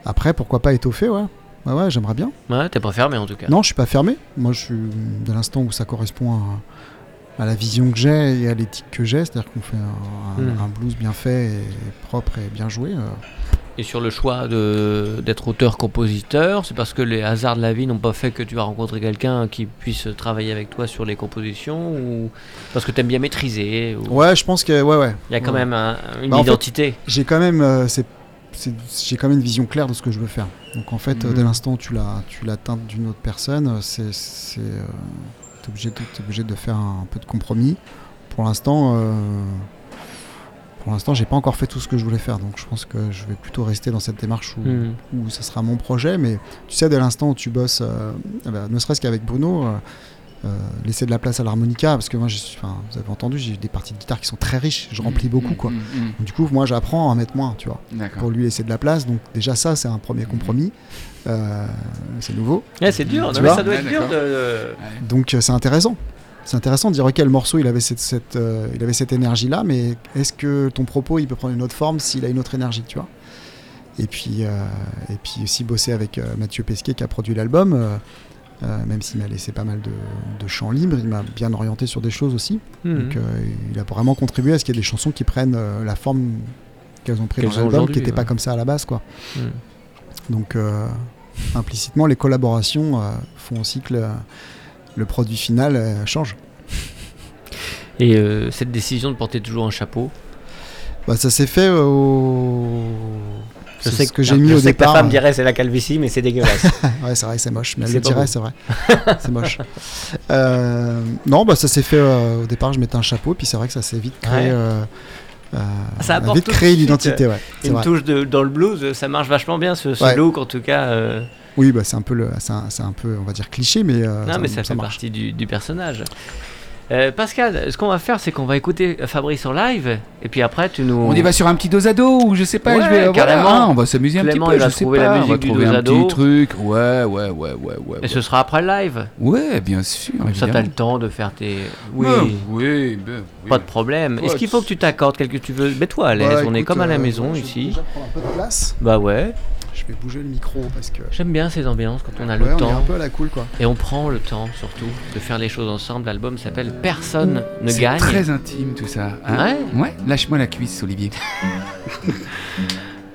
Après, pourquoi pas étoffer, ouais. Ouais, ouais, j'aimerais bien. Ouais, t'es pas fermé en tout cas. Non, je suis pas fermé. Moi, je suis de l'instant où ça correspond à, la vision que j'ai et à l'éthique que j'ai, c'est-à-dire qu'on fait un, hmm. blues bien fait et propre et bien joué. Euh, Et sur le choix d'être auteur-compositeur, c'est parce que les hasards de la vie n'ont pas fait que tu as rencontré quelqu'un qui puisse travailler avec toi sur les compositions ou parce que tu aimes bien maîtriser Ouais, je pense que ouais ouais. Il y a quand même une bah, identité. J'ai quand même euh, j'ai quand même une vision claire de ce que je veux faire. Donc en fait, mhm. dès l'instant où tu l'as tu l'atteins d'une autre personne, c'est c'est euh, obligé, obligé de faire un, peu de compromis. Pour l'instant. Euh, pour l'instant, j'ai pas encore fait tout ce que je voulais faire, donc je pense que je vais plutôt rester dans cette démarche où, où ce sera mon projet. Mais tu sais, dès l'instant où tu bosses, euh, eh ben, ne serait-ce qu'avec Bruno, euh, euh, laisser de la place à l'harmonica, parce que moi, vous avez entendu, j'ai des parties de guitare qui sont très riches, je remplis beaucoup, quoi. Hmm, hmm, du coup, moi, j'apprends à mettre moins, tu vois, pour lui laisser de la place. Donc déjà, ça, c'est un premier compromis. c'est nouveau. c'est dur, ça doit être dur de... Donc c'est intéressant c'est intéressant de dire ok le morceau il avait cette, euh, il avait cette énergie là mais est-ce que ton propos il peut prendre une autre forme s'il a une autre énergie tu vois? Et puis euh, et puis aussi bosser avec euh, Mathieu Pesquet qui a produit l'album même s'il m'a laissé pas mal de, chants libres il m'a bien orienté sur des choses aussi mhm. donc il a vraiment contribué à ce qu'il y ait des chansons qui prennent la forme qu'elles ont pris dans l'album qui n'était pas comme ça à la base quoi mhm. donc implicitement les collaborations font aussi que le produit final euh, change. Et euh, cette décision de porter toujours un chapeau? Bah, Ça s'est fait au. Je sais que j'ai mis au départ. Que ta femme dirait c'est la calvitie, mais c'est dégueulasse. <laughs> ouais, c'est vrai, c'est moche. Mais elle le dirait, c'est vrai. c'est moche. Euh, non, bah ça s'est fait au départ. Je mettais un chapeau, puis c'est vrai que ça s'est vite créé. ça apporte vite créé l'identité. Ouais, une touche de, dans le blues, ça marche vachement bien ce, look en tout cas. Oui, bah, c'est un peu, le, c'est un, peu, on va dire cliché, mais. Euh, non, ça, mais ça, fait partie du, du personnage. Euh, Pascal, ce qu'on va faire, c'est qu'on va écouter Fabrice en live, et puis après, tu nous. On y va sur un petit dosado, ou je sais pas, je vais. Carrément. on va s'amuser un petit peu. Va je trouver la musique du dosado. un petit truc. Ouais, ouais, ouais, ouais, ouais. Et ce sera après le live. Ouais, bien sûr. Comme ça, t'as le temps de faire tes. Oui. oui, ben, oui. Pas de problème. Est-ce qu'il faut que tu t'accordes quelque tu veux Mets-toi à l'aise. on est comme à la euh, maison ici. prendre un peu de place. Bah ouais je vais bouger le micro parce que. J'aime bien ces ambiances quand on a le temps. un peu à la cool quoi. Et on prend le temps surtout de faire les choses ensemble. L'album s'appelle Personne ne gagne. C'est très intime tout ça. Hein ouais. Ouais. Lâche-moi la cuisse, Olivier. <laughs>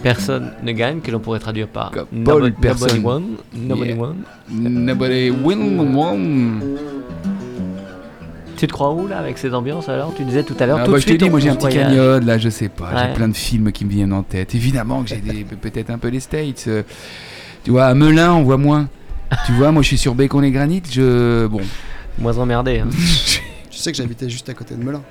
Personne ne gagne, que l'on pourrait traduire par nobody, nobody won. Nobody won. Nobody win tu te crois où là avec ces ambiances alors? Tu disais tout à l'heure. Ah, bah, je t'ai dit, moi j'ai un petit canyon là, je sais pas. J'ai plein de films qui me viennent en tête. Évidemment que j'ai <laughs> peut-être un peu les States. Euh, tu vois, à Melun, on voit moins. tu vois, moi je suis sur Bacon et Granit. Je. Bon. Moins emmerdé. Hein. <laughs> tu sais que j'habitais juste à côté de Melun.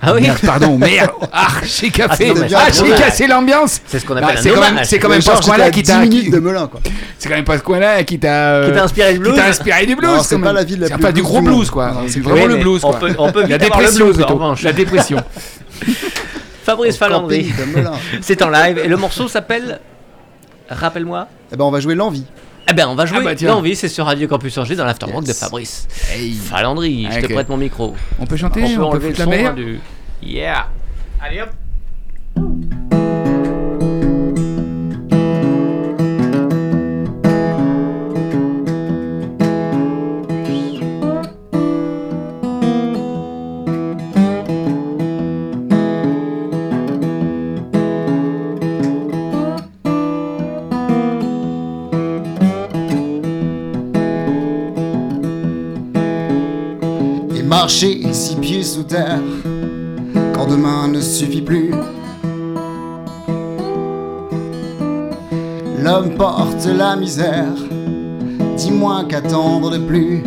Ah oui pardon, <laughs> merde Ah, j'ai cassé, ah, j'ai cassé l'ambiance C'est ce qu'on appelle C'est quand même, c'est quand même pas ce coin-là qui t'a... de Melun, quoi. C'est quand même pas ce coin-là qui t'a... Qui t'a inspiré du blues Qui t'a inspiré du blues C'est pas la ville la plus... C'est pas du gros blues, quoi. C'est vraiment le blues, quoi. On peut La dépression, plutôt. La dépression. Fabrice Falandry. <laughs> C'est en live, et le morceau s'appelle... Rappelle-moi. Eh ben, on va jouer L'Envie. Eh ben, on va jouer ah bah, L'Envie, c'est sur Radio Campus Angers dans l'afterwork de Fabrice. Hey. Falandry, je te prête mon micro. On peut chanter On peut, foutre la mer Yeah. Allez hop. Marcher six pieds sous terre demain ne suffit plus. L'homme porte la misère, dis-moi qu'attendre de plus.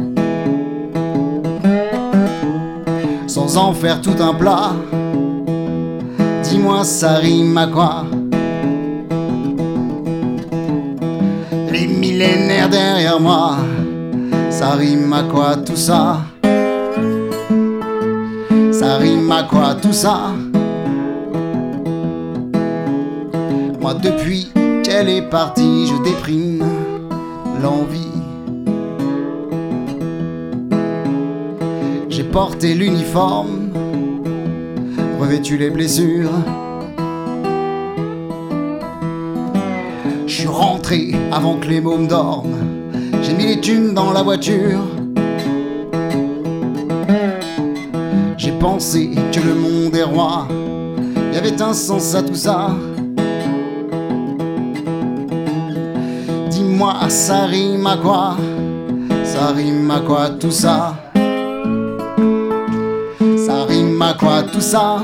Sans en faire tout un plat, dis-moi ça rime à quoi? Les millénaires derrière moi, ça rime à quoi tout ça? Ça rime à quoi tout ça? Moi depuis qu'elle est partie, je déprime l'envie. J'ai porté l'uniforme, revêtu les blessures. Je suis rentré avant que les mômes dorment. J'ai mis les thunes dans la voiture. Que le monde est roi. Il y avait un sens à tout ça. Dis-moi, ça rime à quoi? Ça rime à quoi tout ça? Ça rime à quoi tout ça?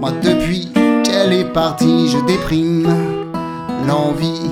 Moi depuis qu'elle est partie, je déprime l'envie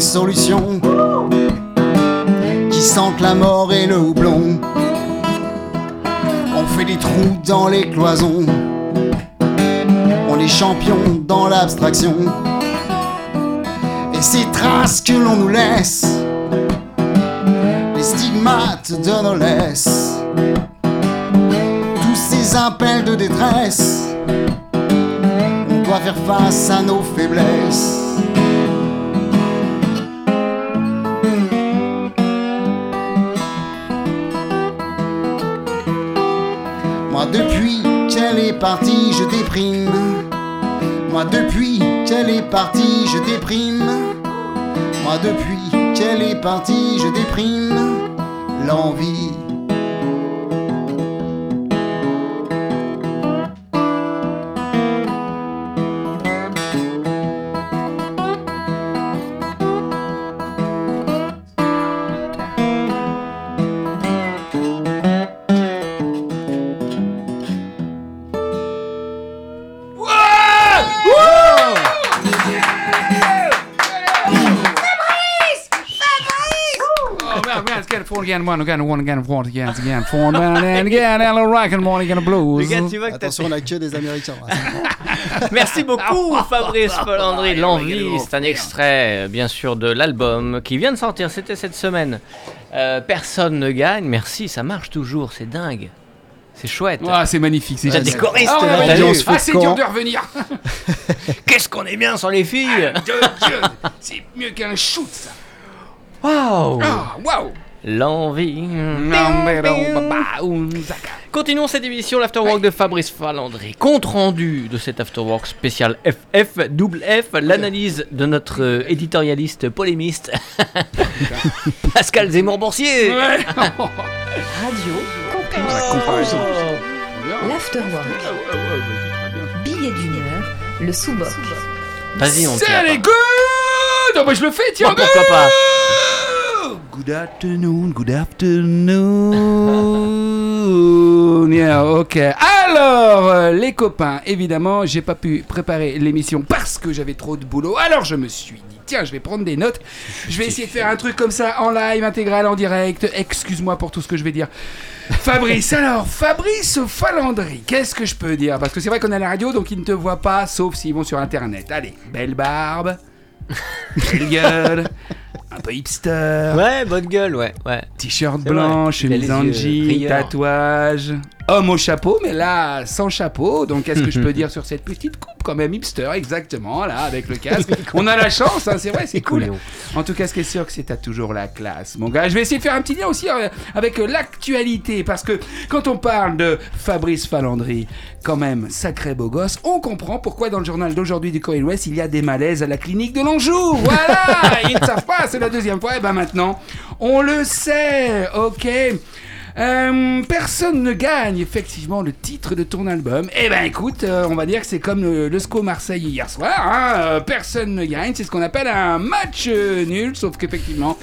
solutions qui sentent la mort et le houblon. On fait des trous dans les cloisons, on est champion dans l'abstraction. Et ces traces que l'on nous laisse, les stigmates de nos laisses, tous ces appels de détresse, on doit faire face à nos faiblesses. Partie, je déprime. Moi depuis qu'elle est partie, je déprime. Moi depuis qu'elle est partie, je déprime. L'envie again, one again, one again, one again, again, four and again, hello rock and one again blues. Attention, on a que des Américains. Merci beaucoup, Fabrice Polandry. L'envie, c'est un extrait, bien sûr, de l'album qui vient de sortir. C'était cette semaine. Euh, personne ne gagne. Merci, ça marche toujours. C'est dingue. C'est chouette. Ah, c'est magnifique. C'est des choristes. Ah, ah c'est dur de revenir. Qu'est-ce qu'on est bien sans les filles. c'est mieux qu'un shoot, ça. Waouh. Ah, waouh. L'envie. Continuons cette émission, l'Afterwork de Fabrice Falandré. Compte rendu de cet Afterwork spécial FF, double F, l'analyse de notre euh, éditorialiste polémiste, <laughs> Pascal Zemmour-Boursier. <laughs> Radio Campus. L'Afterwork. Billet d'humeur, le sous-boc. Vas-y, on C'est les good oh, bah, Je le fais, tiens Pourquoi pas? Good afternoon, good afternoon. <laughs> yeah, ok. Alors, euh, les copains, évidemment, j'ai pas pu préparer l'émission parce que j'avais trop de boulot. Alors, je me suis dit, tiens, je vais prendre des notes. Je vais essayer de faire un truc comme ça en live, intégral, en direct. Excuse-moi pour tout ce que je vais dire. Fabrice, <laughs> alors, Fabrice Falandry, qu'est-ce que je peux dire? Parce que c'est vrai qu'on à la radio, donc ils ne te voient pas, sauf s'ils vont sur Internet. Allez, belle barbe, <laughs> belle gueule un peu hipster. Ouais, bonne gueule, ouais. ouais. T-shirt blanc, chemise en jean, tatouage. Homme au chapeau, mais là, sans chapeau. Donc, qu'est-ce que je peux <laughs> dire sur cette petite coupe, quand même hipster, exactement, là, avec le casque? <laughs> On a la chance, hein, c'est vrai, c'est cool. En tout cas, ce qui est sûr, que c'est à toujours la classe, mon gars. Je vais essayer de faire un petit lien aussi euh, avec euh, l'actualité, parce que quand on parle de Fabrice Falandry, quand même, sacré beau gosse, on comprend pourquoi dans le journal d'aujourd'hui du Coréen Ouest, il y a des malaises à la clinique de l'Anjou. Voilà <laughs> Ils ne savent pas, c'est la deuxième fois, et ben maintenant, on le sait, ok Euh, personne ne gagne effectivement le titre de ton album. Eh ben écoute, euh, on va dire que c'est comme le, SCO Marseille hier soir. Hein, euh, personne ne gagne, c'est ce qu'on appelle un match nul, sauf qu'effectivement...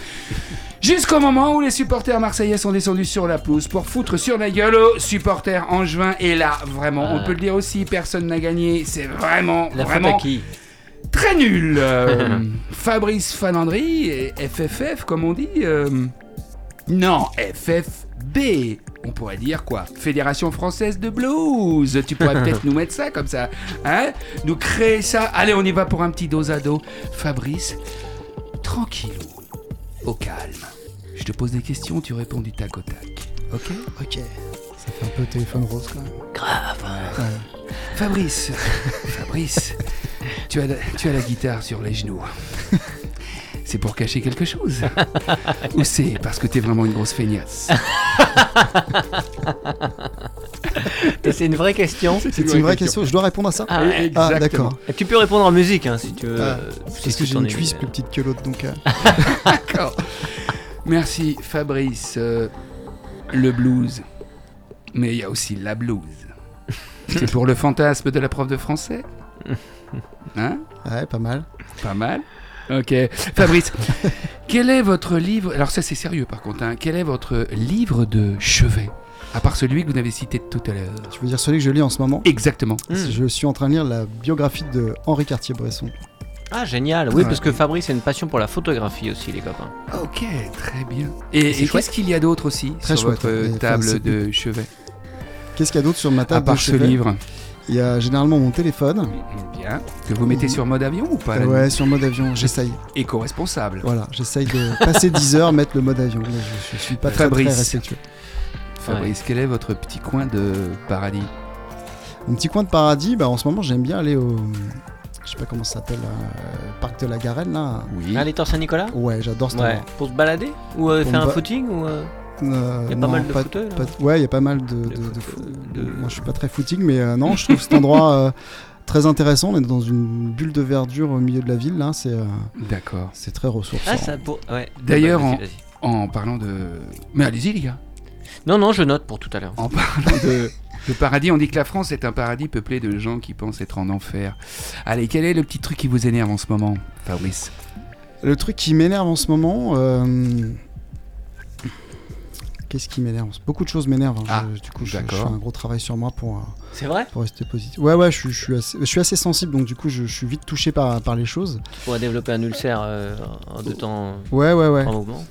Jusqu'au moment où les supporters marseillais sont descendus sur la pelouse pour foutre sur la gueule aux supporters en juin. Et là, vraiment, on peut le dire aussi, personne n'a gagné. C'est vraiment, vraiment très nul. <laughs> Fabrice Fanandri et FFF, comme on dit. non, FF B. On pourrait dire quoi? Fédération française de blues. Tu pourrais <laughs> peut-être nous mettre ça comme ça, hein? Nous créer ça. Allez, on y va pour un petit dos à dos. Fabrice, tranquillou, au calme. Je te pose des questions, tu réponds du tac au tac. Ok? Ok. Ça fait un peu téléphone rose quand même. Grave. Fabrice, <laughs> Fabrice, tu as, tu as la guitare sur les genoux <laughs> c'est pour cacher quelque chose <laughs> Ou c'est parce que t'es vraiment une grosse feignasse <laughs> C'est une vraie question. C'est une, vraie question. Je dois répondre à ça Ah, ah d'accord. Tu peux répondre en musique hein, si tu veux. Ah, parce que j'ai une cuisse plus petite que l'autre, donc. Euh. <laughs> d'accord. Merci Fabrice. Euh, le blues. Mais il y a aussi la blues. C'est pour le fantasme de la prof de français Hein? Ouais, pas mal. Pas mal. Ok. Fabrice, quel est votre livre Alors ça c'est sérieux par contre. Hein. Quel est votre livre de chevet à part celui que vous avez cité tout à l'heure? Tu veux dire celui que je lis en ce moment Exactement. Hmm. Je suis en train de lire la biographie de Henri Cartier-Bresson. Ah génial, oui parce que Fabrice a une passion pour la photographie aussi les copains. Ok, très bien. Et, qu'est-ce qu'il y a d'autre aussi sur votre table de chevet? Qu'est-ce qu'il y a d'autre sur ma table À part ce livre? Il y a généralement mon téléphone. Bien. Que vous mettez sur mode avion ou pas Ouais, sur mode avion, j'essaye. Éco-responsable. Voilà, j'essaye de passer <laughs> 10 heures, mettre le mode avion. Je, je suis pas très, très respectueux. Fabrice, quel est votre petit coin de paradis Mon petit coin de paradis, bah, en ce moment, j'aime bien aller au. Je sais pas comment ça s'appelle, euh, parc de la Garenne là. Oui. À l'étang Saint-Nicolas Ouais, j'adore ce ouais. Pour se balader? Ou euh, faire un footing ou euh euh, il y a pas mal de fauteuils. ouais, il y a pas mal de. Moi, je suis pas très footing, mais euh, non, je trouve cet endroit euh, très intéressant. On est dans une bulle de verdure au milieu de la ville. Là, c'est. D'accord. C'est très ressourçant. Ah, ouais. D'ailleurs, en, en, parlant de. Mais allez-y, les gars. Non, non, je note pour tout à l'heure. En parlant de. Le paradis, on dit que la France est un paradis peuplé de gens qui pensent être en enfer. Allez, quel est le petit truc qui vous énerve en ce moment, Fabrice? Le truc qui m'énerve en ce moment, Qu'est-ce qui m'énerve? Beaucoup de choses m'énervent. Hein. Ah, du coup, je, fais un gros travail sur moi pour. Euh, C'est vrai? Pour rester positif. Ouais, ouais, je, suis, assez, je suis assez sensible, donc du coup, je, suis vite touché par, par les choses. Pour développer un ulcère euh, en deux temps. Ouais, ouais, ouais. En mouvement.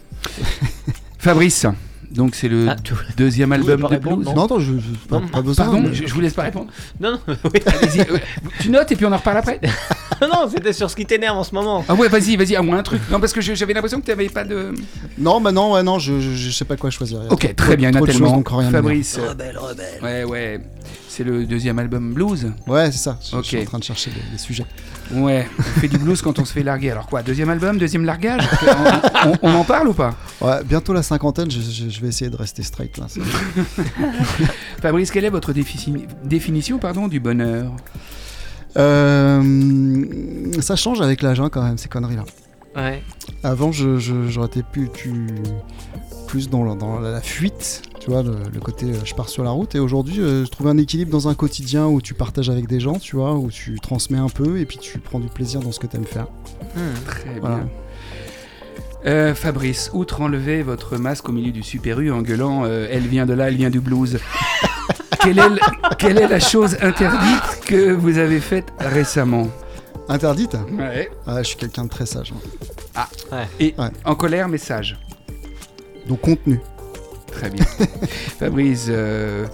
<laughs> Fabrice, donc c'est le ah, deuxième album de blues. Non, non, je, pas, besoin. Pardon, je, vous laisse pas répondre. Non, non. Oui. <laughs> tu notes et puis on en reparle après. <laughs> non, c'était sur ce qui t'énerve en ce moment. Ah ouais, vas-y, vas-y, à moi un truc. Non, parce que j'avais l'impression que tu n'avais pas de. Non, bah non, ouais, non, je, je, sais pas quoi choisir. Ok, très bien, tellement. Fabrice. Rebelle, rebelle. Ouais, ouais. C'est le deuxième album blues Ouais, c'est ça. Je, suis en train de chercher les, sujets. Ouais, on fait du blues quand on se fait larguer. Alors quoi, deuxième album, deuxième largage on, en parle ou pas? Ouais, bientôt la cinquantaine, je, vais essayer de rester straight là. <laughs> Fabrice, quelle est votre définition pardon, du bonheur? Euh, Ça change avec l'âge hein, quand même, ces conneries-là. Ouais. Avant, j'aurais été plus, plus dans, la, dans la fuite, tu vois, le, côté euh, je pars sur la route. Et aujourd'hui, euh, je trouve un équilibre dans un quotidien où tu partages avec des gens, tu vois, où tu transmets un peu et puis tu prends du plaisir dans ce que tu aimes faire. Hmm. très bien. Euh, Fabrice, outre enlever votre masque au milieu du Super U en gueulant Elle vient de là, elle vient du blues. <laughs> quelle, est quelle est la chose interdite que vous avez faite récemment? Interdite? Ouais. Ah, je suis quelqu'un de très sage. Ah, ouais. et en colère mais sage. Donc contenu. Très bien. <laughs> Fabrice, euh,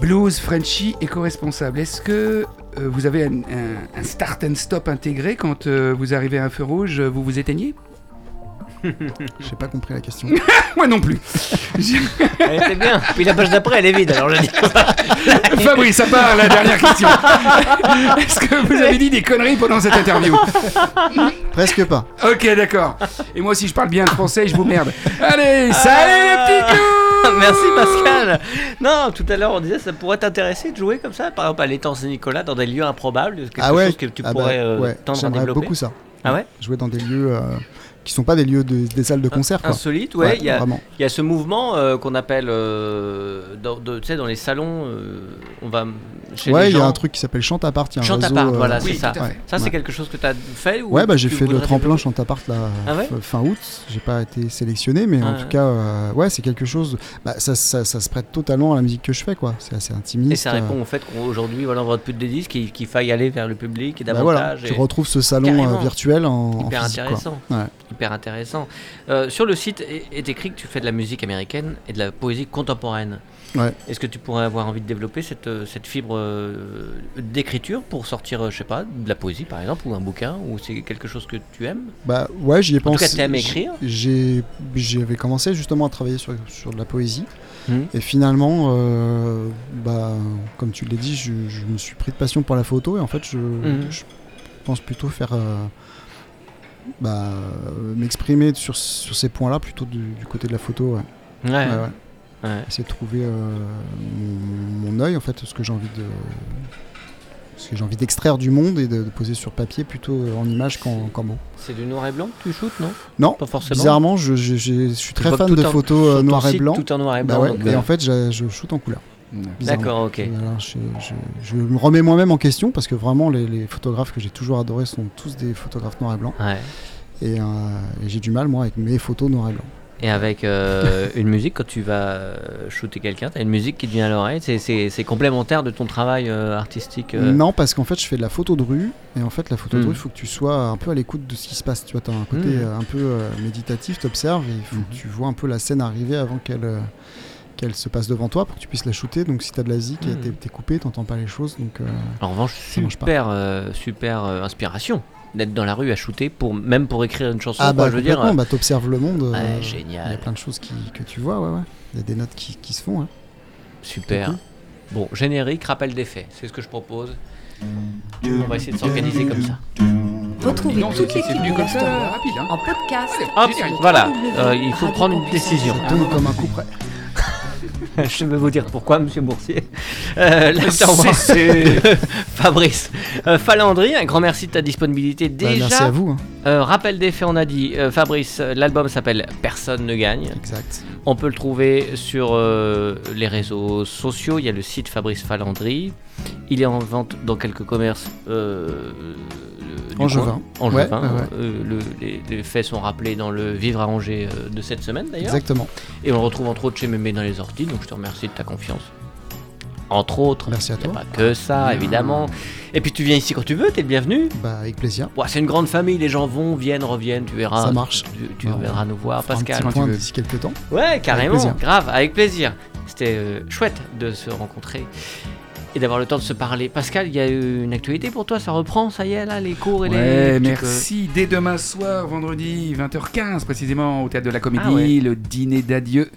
blues, Frenchy, éco-responsable. Est-ce que euh, vous avez un, start and stop intégré quand euh, vous arrivez à un feu rouge, vous vous éteignez? <laughs> J'ai pas compris la question. <laughs> Moi non plus. elle était bien. Puis la page d'après, elle est vide. Alors je dis. Fabrice, ça part la dernière question. Est-ce que vous avez dit des conneries pendant cette interview? Presque pas. Ok, d'accord. Et moi aussi, je parle bien français, je vous merde. Allez, salut les petits Merci Pascal. Non, tout à l'heure on disait ça pourrait t'intéresser de jouer comme ça, par exemple à l'étang Saint-Nicolas dans des lieux improbables. ah ouais. que tu ah bah, pourrais euh, tendre à développer. beaucoup ça. Ah ouais? Jouer dans des lieux. Euh, qui sont pas des lieux de, des salles de concert. Quoi. Insolite, ouais. Il y, a, y a ce mouvement euh, qu'on appelle, euh, dans, tu sais, dans les salons, on va Ouais, il y a un truc qui s'appelle y a un Chante réseau, Apart, euh, voilà, oui, c'est ça. à. Ça, c'est Ouais. quelque chose que tu as fait ou Ouais, bah j'ai tu fait le tremplin développer Chantapart là, Ah ouais fin août. J'ai pas été sélectionné, mais en Ah tout cas, euh, ouais, c'est quelque chose. Bah, ça, ça, ça se prête totalement à la musique que je fais, quoi. C'est assez intimiste. Et ça répond euh, au fait qu'aujourd'hui, voilà, on voit plus des disques, qu'il qu'il faille aller vers le public et bah voilà, davantage. tu et- retrouves ce salon Carrément. virtuel en, en Hyper physique, intéressant. Ouais. Hyper intéressant. Euh, sur le site est écrit que tu fais de la musique américaine et de la poésie contemporaine. Ouais. Est-ce que tu pourrais avoir envie de développer cette, euh, cette fibre euh, d'écriture pour sortir, euh, je sais pas, de la poésie par exemple, ou un bouquin, ou c'est quelque chose que tu aimes? Bah ouais, j'y ai En tout pensé. cas, t'aimes écrire? j'avais commencé justement à travailler sur, sur de la poésie. Mhm. Et finalement, euh, bah, comme tu l'as dit, je, je me suis pris de passion pour la photo et en fait, je, Mhm. je pense plutôt faire, euh, bah, m'exprimer sur, sur ces points-là plutôt du, du côté de la photo. Ouais. Ouais. Ouais, ouais. Essayer de trouver euh, mon, mon œil en fait, ce que j'ai envie de, ce que j'ai envie d'extraire du monde et de, de poser sur papier plutôt en image qu'en, qu'en mots. C'est du noir et blanc que tu shootes, non? Non, Pas forcément. bizarrement, je, je- je- je suis très fan de en- photos sur euh, noir et blanc. Tout en noir et Bah blanc. ouais, donc, et euh, en fait, je, je shoot en couleur. D'accord, ok. Alors, je, je- je me remets moi-même en question parce que vraiment, les, les photographes que j'ai toujours adorés sont tous des photographes noir et blanc. Ouais. Et, euh, et j'ai du mal, moi, avec mes photos noir et blanc. Et avec euh, une musique, quand tu vas euh, shooter quelqu'un, t'as une musique qui te vient à l'oreille, c'est- complémentaire de ton travail euh, artistique euh, Non, parce qu'en fait, je fais de la photo de rue. Et en fait, la photo de Hmm. rue, il faut que tu sois un peu à l'écoute de ce qui se passe. Tu vois, tu as un côté Hmm. un peu méditatif, tu observes et il faut que tu vois un peu la scène arriver avant qu'elle. qu'elle se passe devant toi pour que tu puisses la shooter donc si t'as de la zik Hmm. t'es coupé t'entends pas les choses donc En revanche, super, super inspiration d'être dans la rue à shooter, pour, même pour écrire une chanson. ah quoi, bah je veux dire, complètement euh, bah t'observes le monde euh, ouais, il y a génial, plein de choses qui, que tu vois ouais ouais il y a des notes qui, qui se font hein. super. cool. Bon, générique, rappel des faits, c'est ce que je propose. On va essayer de s'organiser comme ça. Retrouvez Non, c'est toute c'est l'équipe de comme ça, rapide. Hein. en podcast. Hop, Génial. voilà, euh, il faut prendre une décision. Comme un coup près <laughs> je vais vous dire pourquoi, monsieur Boursier. Euh, <laughs> de <laughs> Fabrice euh, Falandry, un grand merci de ta disponibilité. Bah, Déjà, merci à vous hein. euh, rappel des faits, on a dit, euh, Fabrice, l'album s'appelle Personne ne gagne. exact On peut le trouver sur les réseaux sociaux. Il y a le site Fabrice Falandry. Il est en vente dans quelques commerces. Euh, Angevin. Angevin. Ouais, ouais, ouais. Euh, le- les, les faits sont rappelés dans le Vivre à Angers euh, de cette semaine d'ailleurs. exactement Et on le retrouve entre autres chez Mémé dans les ordi. Donc je te remercie de ta confiance. Entre autres. merci à toi pas que ça, évidemment. Et puis tu viens ici quand tu veux, t'es le bienvenu. bah avec plaisir Ouais, c'est une grande famille, les gens vont, viennent, reviennent, tu verras. ça marche Tu, tu Bon, reviendras nous voir, un Pascal. petit point veux. d'ici quelques temps Ouais, carrément, grave, avec plaisir. C'était euh, chouette de se rencontrer et d'avoir le temps de se parler. Pascal, il y a eu une actualité pour toi, ça reprend, ça y est, là, les cours et les. Ouais, tu merci. Dès demain soir, vendredi 20h15 précisément, au Théâtre de la Comédie, Ah ouais. le dîner d'adieu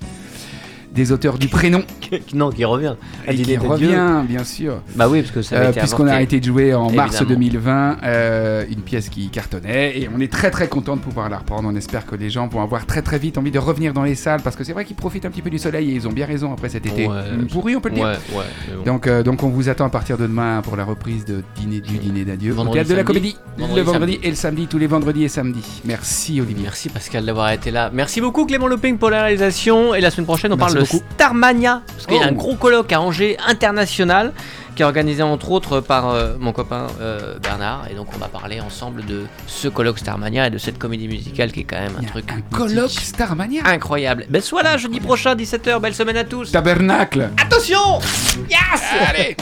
des auteurs du prénom. <laughs> non, qui revient. Et qui revient, bien sûr. Bah oui, parce que ça avait Euh, été Puisqu'on a arrêté de jouer en mars Évidemment. 2020, euh, une pièce qui cartonnait, et on est très très content de pouvoir la reprendre. On espère que les gens vont avoir très très vite envie de revenir dans les salles, parce que c'est vrai qu'ils profitent un petit peu du soleil, et ils ont bien raison après cet été. Ouais, pourri, on peut le dire. Ouais, ouais. mais bon. Donc, euh, donc on vous attend à partir de demain pour la reprise de dîner du dîner d'adieu au théâtre de la comédie Vendredi, le vendredi et le samedi tous les vendredis et samedis. Merci Olivier. Merci Pascal d'avoir été là. Merci beaucoup Clément Looping pour la réalisation. Et la semaine prochaine, on Merci parle de Starmania. Parce qu'il y a Oh. un gros colloque à Angers international qui est organisé entre autres par euh, mon copain euh, Bernard. Et donc on va parler ensemble de ce colloque Starmania et de cette comédie musicale qui est quand même un truc un colloque Starmania. incroyable. Ben sois là jeudi prochain, 17h. Belle semaine à tous. Tabernacle. Attention Yes Allez